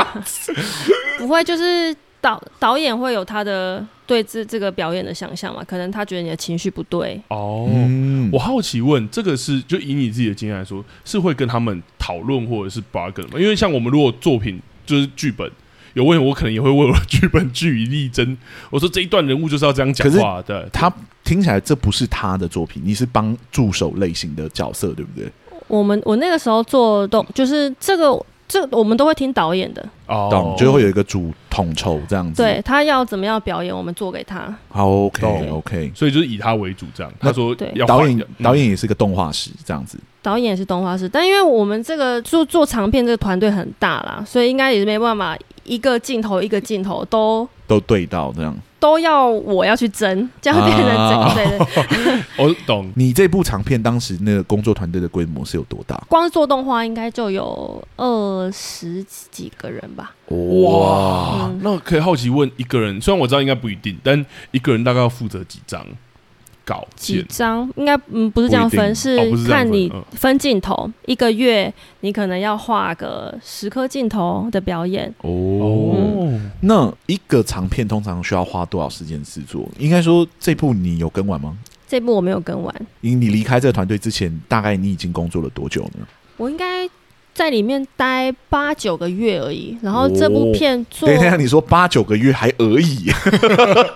(laughs) 不会，就是。导导演会有他的对这这个表演的想象嘛？可能他觉得你的情绪不对哦。嗯、我好奇问，这个是就以你自己的经验来说，是会跟他们讨论或者是 bargain 吗？因为像我们如果作品就是剧本有问题，我可能也会为我的剧本据以力争。我说这一段人物就是要这样讲话的。他听起来这不是他的作品，你是帮助手类型的角色，对不对？我们我那个时候做动就是这个。这我们都会听导演的，哦，懂，就会有一个主统筹这样子。对，他要怎么样表演，我们做给他。好，OK OK，所以就是以他为主这样。他说，对，导演导演也是个动画师这样子。导演也是动画师，但因为我们这个做做长片这个团队很大啦，所以应该也是没办法一个镜头一个镜头都都对到这样。都要我要去争，这样变成争 (laughs) 对的。(laughs) 我懂。你这部长片当时那个工作团队的规模是有多大？光是做动画应该就有二十几个人吧。哇，嗯、那可以好奇问一个人，虽然我知道应该不一定，但一个人大概要负责几张？几张应该嗯不是这样分，是看你分镜头，嗯、一个月你可能要画个十颗镜头的表演哦。嗯、那一个长片通常需要花多少时间制作？应该说这部你有跟完吗？这部我没有跟完。你你离开这个团队之前，大概你已经工作了多久呢？我应该。在里面待八九个月而已，然后这部片做，等一下你说八九个月还而已，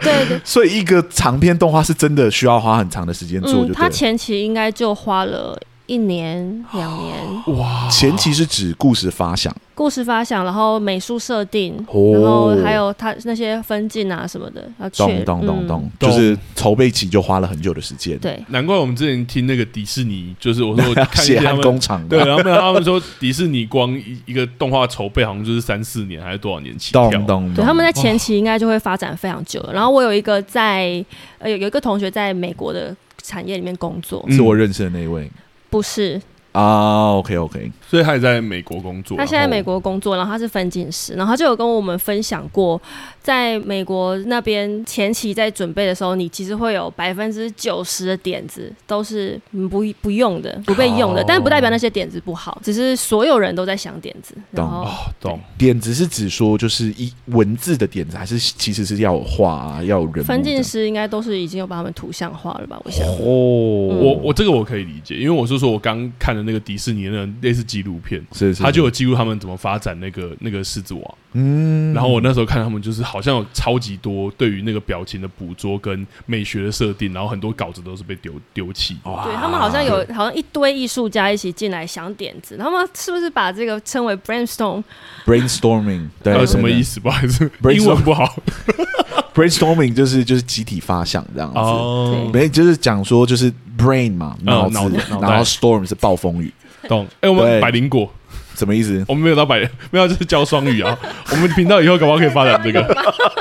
对 (laughs) 对，(laughs) 所以一个长片动画是真的需要花很长的时间做，就对了。他前期应该就花了一年两年。(gasps) 哇！前期是指故事发想，故事发想，然后美术设定，哦、然后还有他那些分镜啊什么的，要确懂懂懂懂，就是筹备期就花了很久的时间。对，难怪我们之前听那个迪士尼，就是我说我 (laughs) 看一下工厂，对，然后他们说迪士尼光一一个动画筹备好像就是三四年还是多少年起跳？懂懂。对，他们在前期应该就会发展非常久了。然后我有一个在呃有有一个同学在美国的产业里面工作，是我认识的那一位，不是。啊、oh，OK OK，所以他也在美国工作。他现在美国工作，然后他是分镜师，然后他就有跟我们分享过，在美国那边前期在准备的时候，你其实会有百分之九十的点子都是不不用的，不被用的，oh. 但不代表那些点子不好，只是所有人都在想点子。然后懂，懂。点子是指说就是一文字的点子，还是其实是要画啊，要人？分镜师应该都是已经有把他们图像化了吧？我想。哦、oh. 嗯，我我这个我可以理解，因为我是说我刚看的。那个迪士尼的那类似纪录片，是是，他就有记录他们怎么发展那个那个狮子王。嗯，然后我那时候看他们，就是好像有超级多对于那个表情的捕捉跟美学的设定，然后很多稿子都是被丢丢弃。对，他们好像有好像一堆艺术家一起进来想点子，他们是不是把这个称为 brainstorm？brainstorming，对，呃，什么意思？不好意思，英文不好。(laughs) brainstorming 就是就是集体发想这样子，哦，没就是讲说就是 brain 嘛，脑子，然后 storm 是暴风雨，懂？哎，我们百灵果。什么意思？我们没有到百，没有就是教双语啊。(laughs) 我们频道以后搞不好可以发展这个。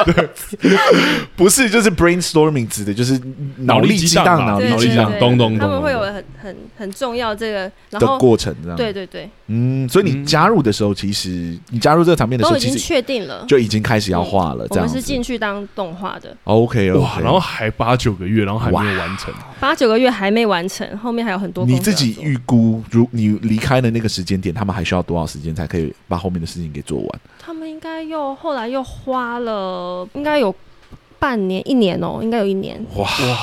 对，不是就是 brainstorming 指的就是脑力激荡，脑力激荡，咚咚咚。他们会有很很很重要这个然后的过程，这样。对对对。嗯，所以你加入的时候，其实你加入这个场面的时候，其实已经确定了，就已经开始要画了。这样。我们是进去当动画的。OK，哇，然后还八九个月，然后还没有完成。八九个月还没完成，后面还有很多。你自己预估，如你离开的那个时间点，他们还需要多少时间才可以？把后面的事情给做完，他们应该又后来又花了，应该有半年一年哦，应该有一年。哇哇，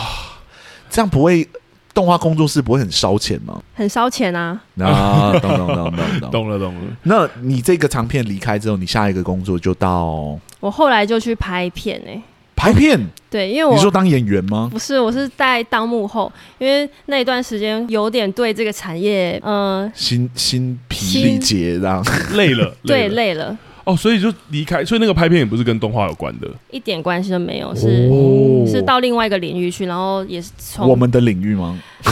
这样不会动画工作室不会很烧钱吗？很烧钱啊！啊，懂懂懂懂懂，懂了懂了。那你这个长片离开之后，你下一个工作就到？我后来就去拍片哎。拍片，对，因为我你说当演员吗？不是，我是在当幕后，因为那一段时间有点对这个产业，嗯，心心疲力竭，这样 (laughs) 累了，对，累了。哦，所以就离开，所以那个拍片也不是跟动画有关的，一点关系都没有，是、哦、是到另外一个领域去，然后也是从我们的领域吗？(laughs)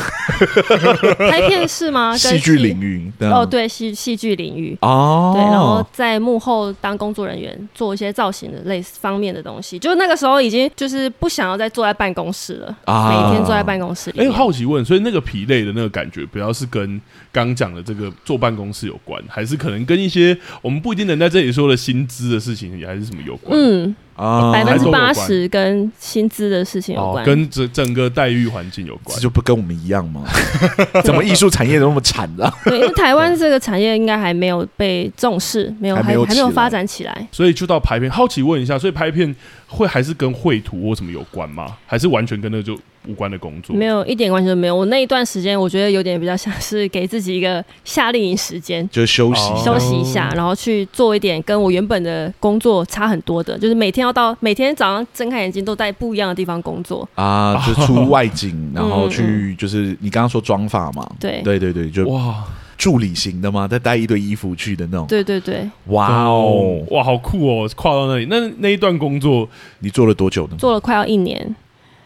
拍片是吗？戏剧领域哦，对，戏戏剧领域哦，对，然后在幕后当工作人员，做一些造型的类似方面的东西。就那个时候已经就是不想要再坐在办公室了，啊、每天坐在办公室里。哎、欸，好奇问，所以那个疲累的那个感觉，不要是跟刚讲的这个坐办公室有关，还是可能跟一些我们不一定能在这里说的薪资的事情，也还是什么有关？嗯。啊，百分之八十跟薪资的事情有关，跟整整个待遇环境有关，这就不跟我们一样吗？(laughs) 怎么艺术产业都那么惨的？对，因为台湾这个产业应该还没有被重视，(laughs) 没有还没有还没有发展起来，所以就到拍片。好奇问一下，所以拍片会还是跟绘图或什么有关吗？还是完全跟那个就？无关的工作，没有一点关系都没有。我那一段时间，我觉得有点比较像是给自己一个夏令营时间，就休息。休息一下，然后去做一点跟我原本的工作差很多的，就是每天要到每天早上睁开眼睛都在不一样的地方工作。啊，就出外景，然后去就是你刚刚说妆发嘛，(laughs) 对。对对对，就哇。助理型的吗？再带一堆衣服去的那种，对对对，哇哦。哇好酷哦，跨到那里，那那一段工作你做了多久呢？做了快要一年。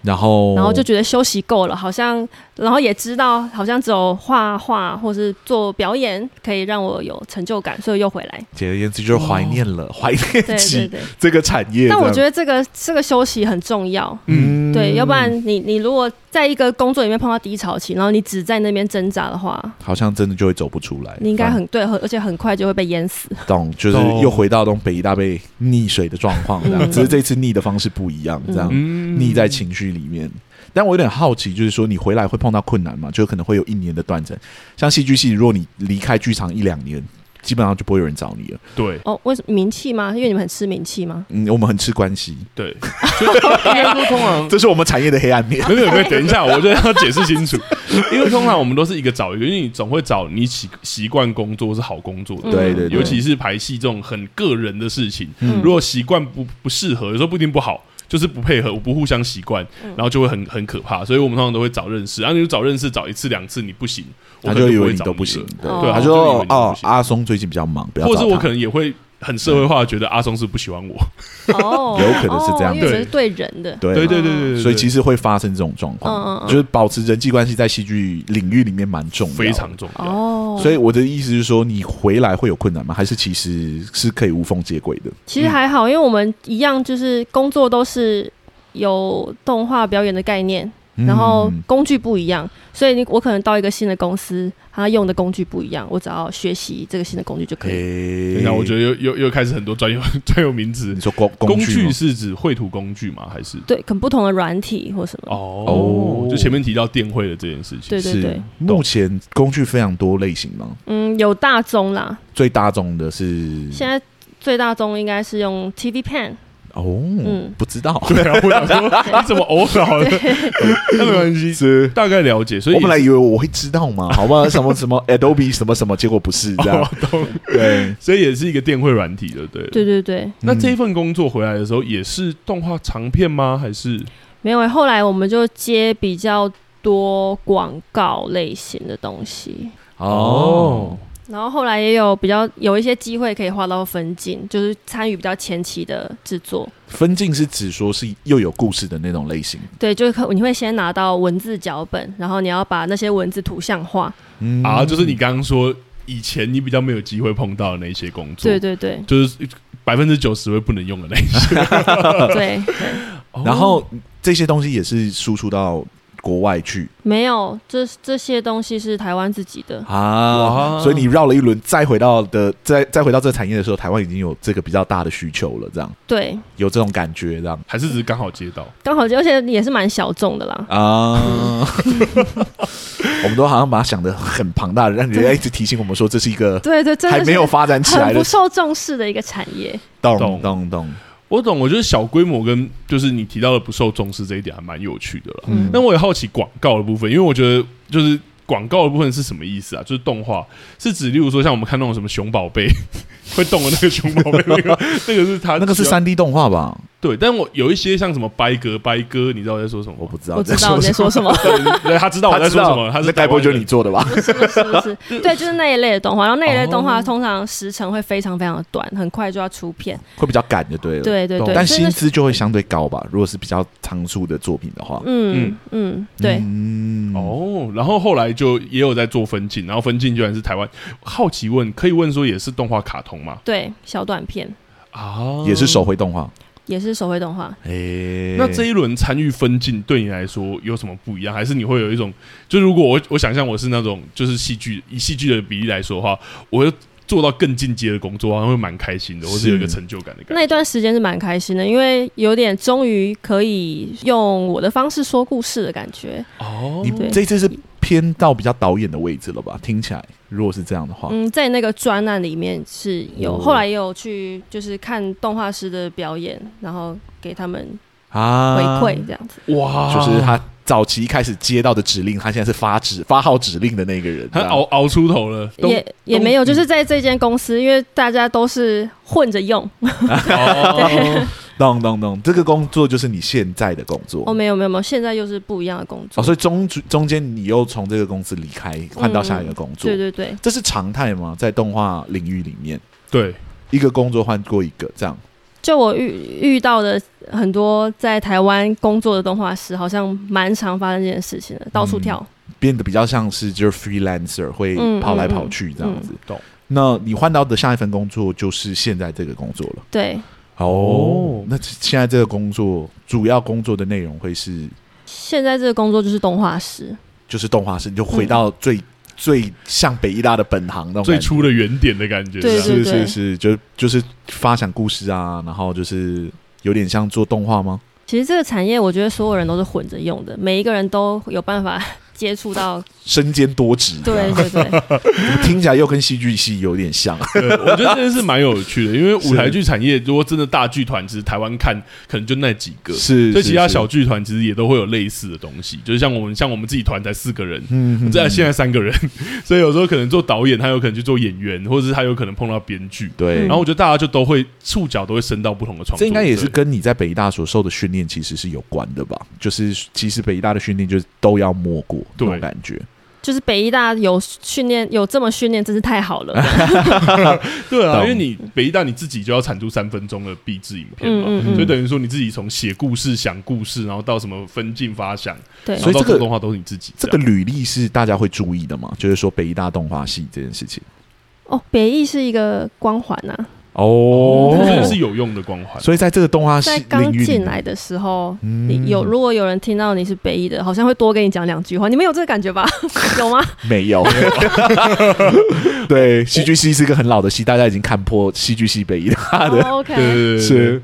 然后，然后就觉得休息够了，好像，然后也知道，好像只有画画或是做表演可以让我有成就感，所以又回来。简而言之，就是怀念了，哦、(laughs) 怀念起这个产业。但我觉得这个这个休息很重要，嗯，对，要不然你你如果在一个工作里面碰到低潮期，然后你只在那边挣扎的话，好像真的就会走不出来。你应该很对，而且很快就会被淹死。懂，就是又回到那种北一大被溺水的状况，这样，(laughs) 只是这次溺的方式不一样，这样溺在情绪里面。但我有点好奇，就是说你回来会碰到困难吗？就可能会有一年的断层。像戏剧系，如果你离开剧场一两年，基本上就不会有人找你了。对哦，为什么名气吗？因为你们很吃名气吗？嗯，我们很吃关系。对，应该说通常这是我们产业的黑暗面。没有没有，等一下，我觉得要解释清楚。因为通常我们都是一个找一个，因为你总会找你习习惯工作是好工作的。对对，尤其是排戏这种很个人的事情，如果习惯不不适合，有时候不一定不好。就是不配合，我不互相习惯，然后就会很很可怕。所以我们通常都会找认识，然后你就找认识，找一次两次你不行，我就以为你都不行，对，对，他就说哦，阿松最近比较忙，不要，或者我可能也会。很社会化，觉得阿松是不喜欢我，哦，有可能是这样，对，是对。人的，对。对对对，所以其实会发生这种状况，就是保持人际关系在戏剧领域里面蛮重要，非常重要。哦，所以我的意思是说，你回来会有困难吗？还是其实是可以无缝接轨的？其实还好，因为我们一样，就是工作都是有动画表演的概念。然后工具不一样，所以你我可能到一个新的公司，他用的工具不一样，我只要学习这个新的工具就可以。那我觉得又又又开始很多专用专有名词。你说工工具是指绘图工具吗？还是对，可能不同的软体或什么？哦，就前面提到电绘的这件事情。对对对。目前工具非常多类型吗？嗯，有大宗啦。最大宗的是现在最大宗应该是用 TV Pen。哦，嗯，不知道，对啊，我想说你怎么偶脑的？(laughs) 那没关系，是大概了解。所以我本来以为我会知道嘛，(laughs) 好吧？什么什么 Adobe 什么什么，结果不是这样。对，所以也是一个电绘软体的，对。对对对。那这一份工作回来的时候，也是动画长片吗？还是没有？后来我们就接比较多广告类型的东西。哦。然后后来也有比较有一些机会可以画到分镜，就是参与比较前期的制作。分镜是指说是又有故事的那种类型。对，就是可你会先拿到文字脚本，然后你要把那些文字图像化。嗯啊，就是你刚刚说以前你比较没有机会碰到的那些工作。对对对，就是百分之九十会不能用的那些。对对。然后这些东西也是输出到。国外去。没有，这这些东西是台湾自己的。啊，所以你绕了一轮，再回到的，再再回到这个产业的时候，台湾已经有这个比较大的需求了，这样。对，有这种感觉，这样。还是只是刚好接到，刚好接，而且也是蛮小众的啦。啊，(laughs) 我们都好像把它想的很庞大的，让人家一直提醒我们说这是一个对对，还没有发展起来的、不受重视的一个产业，咚咚咚。我懂，我觉得小规模跟就是你提到的不受重视这一点还蛮有趣的了。嗯，那我也好奇广告的部分，因为我觉得就是广告的部分是什么意思啊？就是动画是指，例如说像我们看那种什么熊宝贝 (laughs) 会动的那个熊宝贝，那个那个是它那个是三 D 动画吧？对，但我有一些像什么掰哥掰哥，你知道我在说什么？我不知道，我知道你在说什么。对，他知道我在说什么，他是该不会就是你做的吧？是不是？(laughs) 对，就是那一类的动画。然后那一类动画通常时长会非常非常的短，很快就要出片，会比较赶就对了。对对对，但薪资就会相对高吧？如果是比较长数的作品的话，嗯嗯，对。哦，然后后来就也有在做分镜，然后分镜居然是台湾。好奇问，可以问说也是动画卡通吗？对，小短片啊，也是手绘动画。也是手绘动画。那这一轮参与分镜对你来说有什么不一样？还是你会有一种，就如果我我想象我是那种就是戏剧以戏剧的比例来说的话，我会做到更进阶的工作，好像会蛮开心的，或是有一个成就感的感觉。那一段时间是蛮开心的，因为有点终于可以用我的方式说故事的感觉。哦，你这次是偏到比较导演的位置了吧？听起来。如果是这样的话，嗯，在那个专案里面是有，后来也有去就是看动画师的表演，然后给他们啊回馈这样子。哇，就是他早期开始接到的指令，他现在是发指发号指令的那个人，他熬熬出头了。也也没有，就是在这间公司，因为大家都是混着用。(laughs) 对。咚咚咚，这个工作就是你现在的工作哦？没有没有没有，现在又是不一样的工作哦。所以中中间你又从这个公司离开，换到下一个工作。对对对，这是常态吗？在动画领域里面，对一个工作换过一个这样。就我遇遇到的很多在台湾工作的动画师，好像蛮常发生这件事情的，到处跳，变得比较像是就是 freelancer 会跑来跑去这样子。懂？那你换到的下一份工作就是现在这个工作了？对。哦，那现在这个工作主要工作的内容会是？现在这个工作就是动画师，就是动画师，你就回到最、嗯、最像北医大的本行那种最初的原点的感觉。对对对，是是是，就就是发想故事啊，然后就是有点像做动画吗？其实这个产业，我觉得所有人都是混着用的，每一个人都有办法。(laughs) 接触到身兼多职。对对对，(laughs) 听起来又跟戏剧系有点像。(laughs) 我觉得这件事蛮有趣的，因为 (laughs) 舞台剧产业如果真的大剧团，其实台湾看可能就那几个，是，所以其他小剧团其实也都会有类似的东西，就是像我们像我们自己团才四个人，嗯，在现在三个人，所以有时候可能做导演，他有可能去做演员，或者是他有可能碰到编剧，对。然后我觉得大家就都会触角都会伸到不同的创作，这应该也是跟你在北大所受的训练其实是有关的吧？就是其实北大的训练就是都要摸过，这种感觉。就是北医大有训练，有这么训练，真是太好了。(laughs) 对啊，因为你北医大你自己就要产出三分钟的毕制影片嘛，嗯嗯嗯，所以等于说你自己从写故事、想故事，然后到什么分镜发想，对，所以这个动画都是你自己这。这个履历是大家会注意的嘛？就是说北医大动画系这件事情。哦，北艺是一个光环呐、啊。哦，这是有用的光环。所以在这个动画在刚进来的时候，你有如果有人听到你是北艺的，好像会多跟你讲两句话。你们有这个感觉吧？(laughs) 有吗？没有。(laughs) 对，戏剧系是一个很老的系，大家已经看破戏剧系北艺大的。OK，是。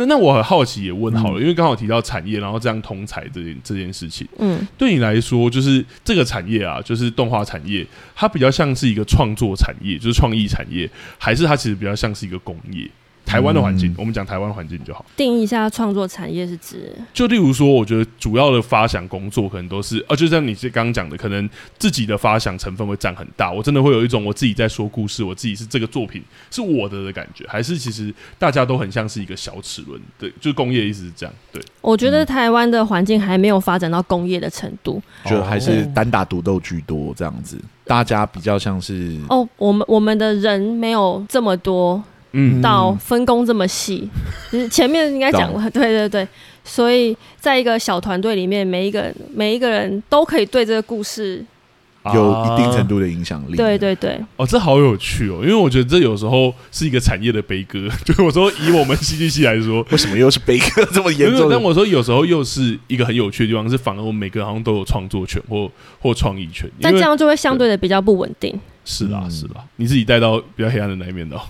那那我很好奇，也问好了，嗯、因为刚好提到产业，然后这样通才这件这件事情，嗯，对你来说，就是这个产业啊，就是动画产业，它比较像是一个创作产业，就是创意产业，还是它其实比较像是一个工业？台湾的环境，嗯、我们讲台湾环境就好。定义一下创作产业是指，就例如说，我觉得主要的发想工作可能都是，啊，就像你是刚刚讲的，可能自己的发想成分会占很大。我真的会有一种我自己在说故事，我自己是这个作品是我的的感觉，还是其实大家都很像是一个小齿轮？对，就是工业意思是这样。对，我觉得台湾的环境还没有发展到工业的程度，就、嗯、还是单打独斗居多这样子。大家比较像是哦，我们我们的人没有这么多。嗯，到分工这么细，就 (laughs) 是前面应该讲过，对对对，所以在一个小团队里面，每一个人每一个人都可以对这个故事有一定程度的影响力。对对对，哦，这好有趣哦，因为我觉得这有时候是一个产业的悲歌。(laughs) 就我说，以我们戏剧系来说，为什么又是悲歌这么严重？但我说有时候又是一个很有趣的地方，是反而我们每个人好像都有创作权或或创意权，但这样就会相对的比较不稳定。是啦，是啦，你自己带到比较黑暗的那一面的。(laughs)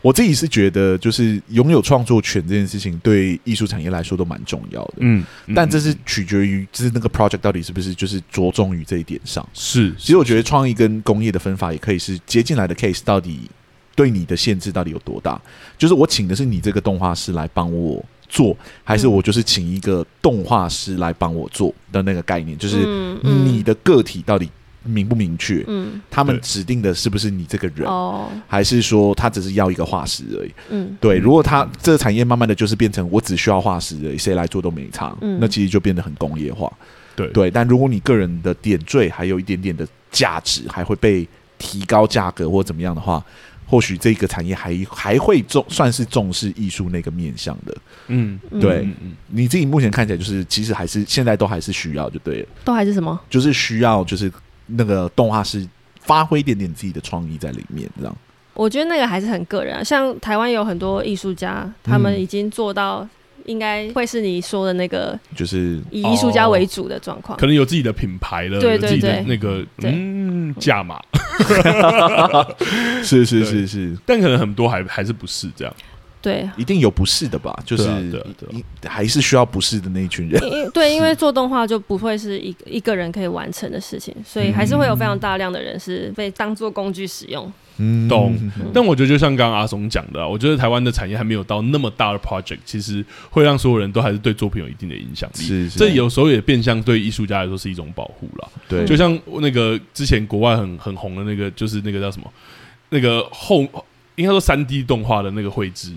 我自己是觉得，就是拥有创作权这件事情，对艺术产业来说都蛮重要的。嗯，但这是取决于，就是那个 project 到底是不是就是着重于这一点上。是，其实我觉得创意跟工业的分法也可以是接进来的 case，到底对你的限制到底有多大？就是我请的是你这个动画师来帮我做，还是我就是请一个动画师来帮我做的那个概念？就是你的个体到底。明不明确？嗯，他们指定的是不是你这个人，哦，还是说他只是要一个化石而已？嗯，对。如果他这个产业慢慢的就是变成我只需要化石而已，谁来做都没差，嗯，那其实就变得很工业化。对对，但如果你个人的点缀还有一点点的价值，还会被提高价格或怎么样的话，或许这个产业还还会重算是重视艺术那个面向的。嗯，对。嗯嗯，你自己目前看起来就是其实还是现在都还是需要就对了，都还是什么？就是需要就是。那个动画师发挥一点点自己的创意在里面，这样。我觉得那个还是很个人啊。像台湾有很多艺术家，他们已经做到，应该会是你说的那个，就是以艺术家为主的状况，可能有自己的品牌了，对对对，那个嗯价码，(laughs) 是是是是，但可能很多还还是不是这样。对，一定有不是的吧？就是还是需要不是的那一群人。因对，因为做动画就不会是一一个人可以完成的事情，所以还是会有非常大量的人是被当做工具使用。嗯，懂。但我觉得就像刚刚阿松讲的，我觉得台湾的产业还没有到那么大的 project，其实会让所有人都还是对作品有一定的影响力。是，这有时候也变相对艺术家来说是一种保护了。对，就像那个之前国外很很红的那个，就是那个叫什么，那个后应该说三 D 动画的那个绘制。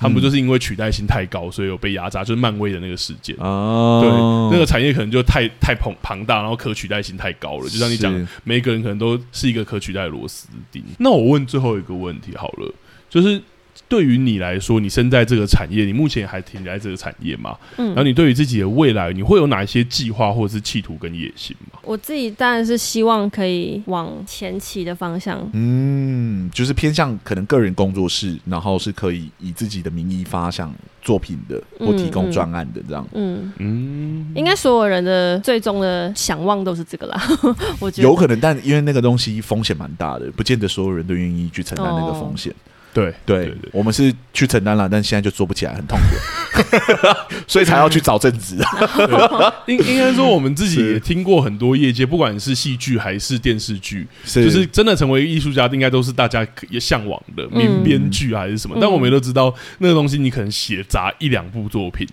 他们不就是因为取代性太高，所以有被压榨？就是漫威的那个事件，哦、对，那个产业可能就太太庞庞大，然后可取代性太高了。就像你讲，每一个人可能都是一个可取代的螺丝钉。那我问最后一个问题好了，就是。对于你来说，你身在这个产业，你目前还停留在这个产业吗？嗯，然后你对于自己的未来，你会有哪一些计划或者是企图跟野心吗？我自己当然是希望可以往前期的方向，嗯，就是偏向可能个人工作室，然后是可以以自己的名义发想作品的，或提供专案的这样。嗯嗯，应该所有人的最终的想望都是这个啦。(laughs) 我觉得有可能，但因为那个东西风险蛮大的，不见得所有人都愿意去承担那个风险。哦对对，对我们是去承担了，但现在就做不起来，很痛苦，(laughs) 所以才要去找正职。(laughs) 应应该说，我们自己也听过很多业界，不管是戏剧还是电视剧，就是真的成为艺术家，应该都是大家也向往的名编剧还是什么。但我们也都知道，那个东西你可能写砸一两部作品。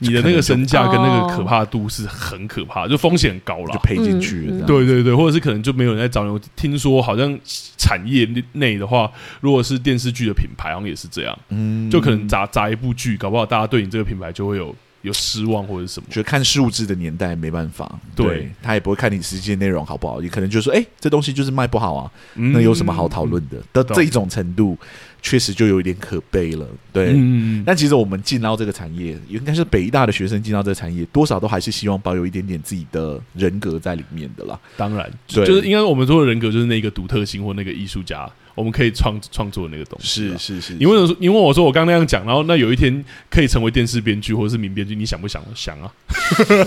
你的那个身价跟那个可怕度是很可怕，就风险高了，就赔进去了。对对对，或者是可能就没有人在找你。我听说好像产业内的话，如果是电视剧的品牌，好像也是这样。嗯，就可能砸砸一部剧，搞不好大家对你这个品牌就会有有失望或者什么。觉得看数字的年代没办法，对他也不会看你实际内容好不好，也可能就说，哎，这东西就是卖不好啊，那有什么好讨论的？的这一种程度。确实就有一点可悲了，对。嗯、但其实我们进到这个产业，应该是北艺大的学生进到这个产业，多少都还是希望保有一点点自己的人格在里面的啦。当然，对就是应该我们说的人格就是那个独特性或那个艺术家，我们可以创创作的那个东西。是是是。你问我说，你问我说，我刚刚那样讲，然后那有一天可以成为电视编剧或者是名编剧，你想不想？想啊。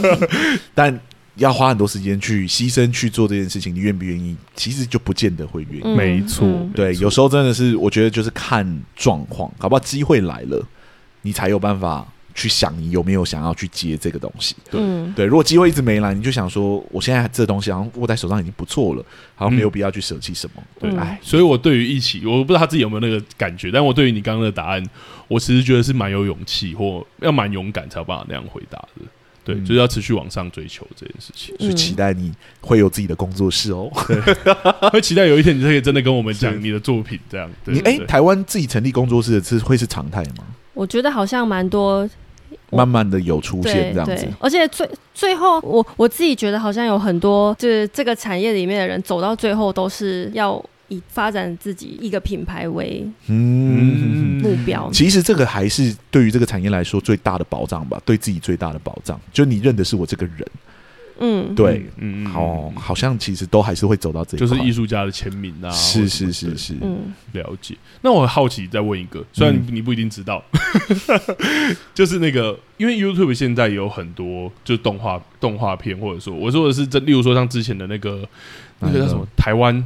(laughs) 但。要花很多时间去牺牲去做这件事情，你愿不愿意？其实就不见得会愿意。嗯、没错，嗯、对，有时候真的是，我觉得就是看状况，搞不好机会来了，你才有办法去想你有没有想要去接这个东西。对，嗯、对。如果机会一直没来，你就想说，我现在这东西好像握在手上已经不错了，好像没有必要去舍弃什么。嗯、对，哎，所以我对于一起，我不知道他自己有没有那个感觉，但我对于你刚刚的答案，我其实觉得是蛮有勇气，或要蛮勇敢才有办法那样回答的。对，就是要持续往上追求这件事情，所以期待你会有自己的工作室哦。对，(laughs) 会期待有一天你可以真的跟我们讲你的作品这样。你哎，台湾自己成立工作室的是会是常态吗？我觉得好像蛮多，慢慢的有出现这样子。而且最最后，我我自己觉得好像有很多，就是这个产业里面的人走到最后都是要。以发展自己一个品牌为嗯目标，其实这个还是对于这个产业来说最大的保障吧，对自己最大的保障，就你认的是我这个人，嗯，对，嗯，好，好像其实都还是会走到这，就是艺术家的签名啊，是是是是，嗯，了解。那我很好奇，再问一个，虽然你不一定知道，(laughs) 就是那个，因为 YouTube 现在有很多就是动画动画片，或者说我说的是这，例如说像之前的那个那个叫什么台湾。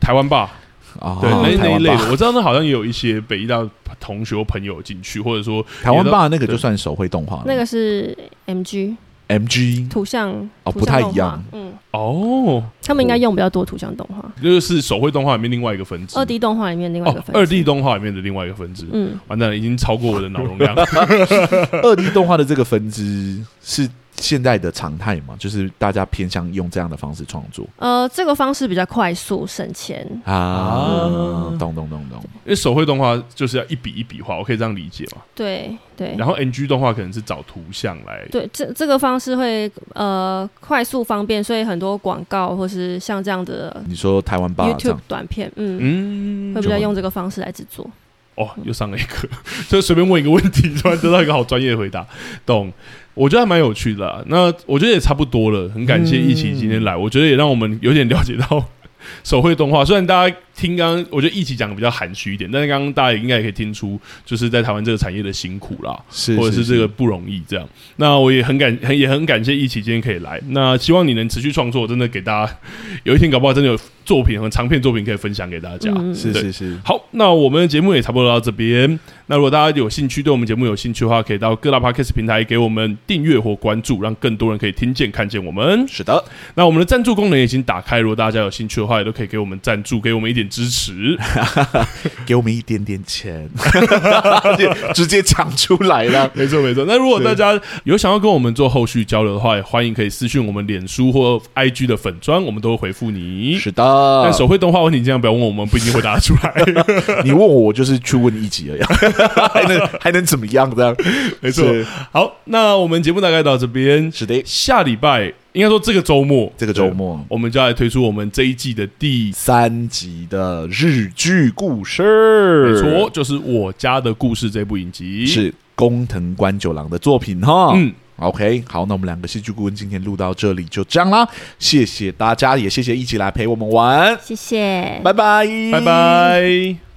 台湾吧，啊，对，那那一类的，我知道那好像也有一些北艺大同学朋友进去，或者说台湾吧那个就算手绘动画，那个是 MG，MG 图像哦，不太一样，嗯，哦，他们应该用比较多图像动画，就是手绘动画里面另外一个分支，二 D 动画里面另外一个分支，二 D 动画里面的另外一个分支，嗯，完蛋了，已经超过我的脑容量，(laughs) 二 D 动画的这个分支是。现在的常态嘛，就是大家偏向用这样的方式创作。呃，这个方式比较快速省钱啊，懂懂懂懂。因为手绘动画就是要一笔一笔画，我可以这样理解吗？对对。然后 NG 动画可能是找图像来。对，这这个方式会呃快速方便，所以很多广告或是像这样的，你说台湾吧 YouTube 短片，嗯嗯，会比较用这个方式来制作。哦，又上了一课，(laughs) 就随便问一个问题，突然得到一个好专业的回答，懂。我觉得还蛮有趣的啦，那我觉得也差不多了，很感谢一起今天来，嗯、我觉得也让我们有点了解到 (laughs) 手绘动画，虽然大家。听刚刚，我觉得一起讲的比较含蓄一点，但是刚刚大家也应该也可以听出，就是在台湾这个产业的辛苦啦，是或者是这个不容易这样。那我也很感很也很感谢一起今天可以来，那希望你能持续创作，真的给大家有一天搞不好真的有作品和长片作品可以分享给大家。嗯、是是是。好，那我们的节目也差不多到这边。那如果大家有兴趣，对我们节目有兴趣的话，可以到各大 Podcast 平台给我们订阅或关注，让更多人可以听见看见我们。是的。那我们的赞助功能已经打开，如果大家有兴趣的话，也都可以给我们赞助，给我们一点支持。(laughs) 给我们一点点钱，(laughs) 直接讲出来了。没错没错。那如果大家有想要跟我们做后续交流的话，也欢迎可以私讯我们脸书或 IG 的粉砖，我们都会回复你。是的。但手绘动画问题，尽量不要问我们，不一定会答得出来。(laughs) 你问我，我就是去问一集而已，还能还能怎么样？这样没错。好，那我们节目大概到这边。是的，下礼拜。应该说，这个周末，这个周末，我们就来推出我们这一季的第三集的日剧故事。没错，就是我家的故事这部影集，是工藤官九郎的作品哈。嗯，OK，好，那我们两个戏剧顾问今天录到这里就这样啦，谢谢大家，也谢谢一起来陪我们玩，谢谢，拜拜，拜拜。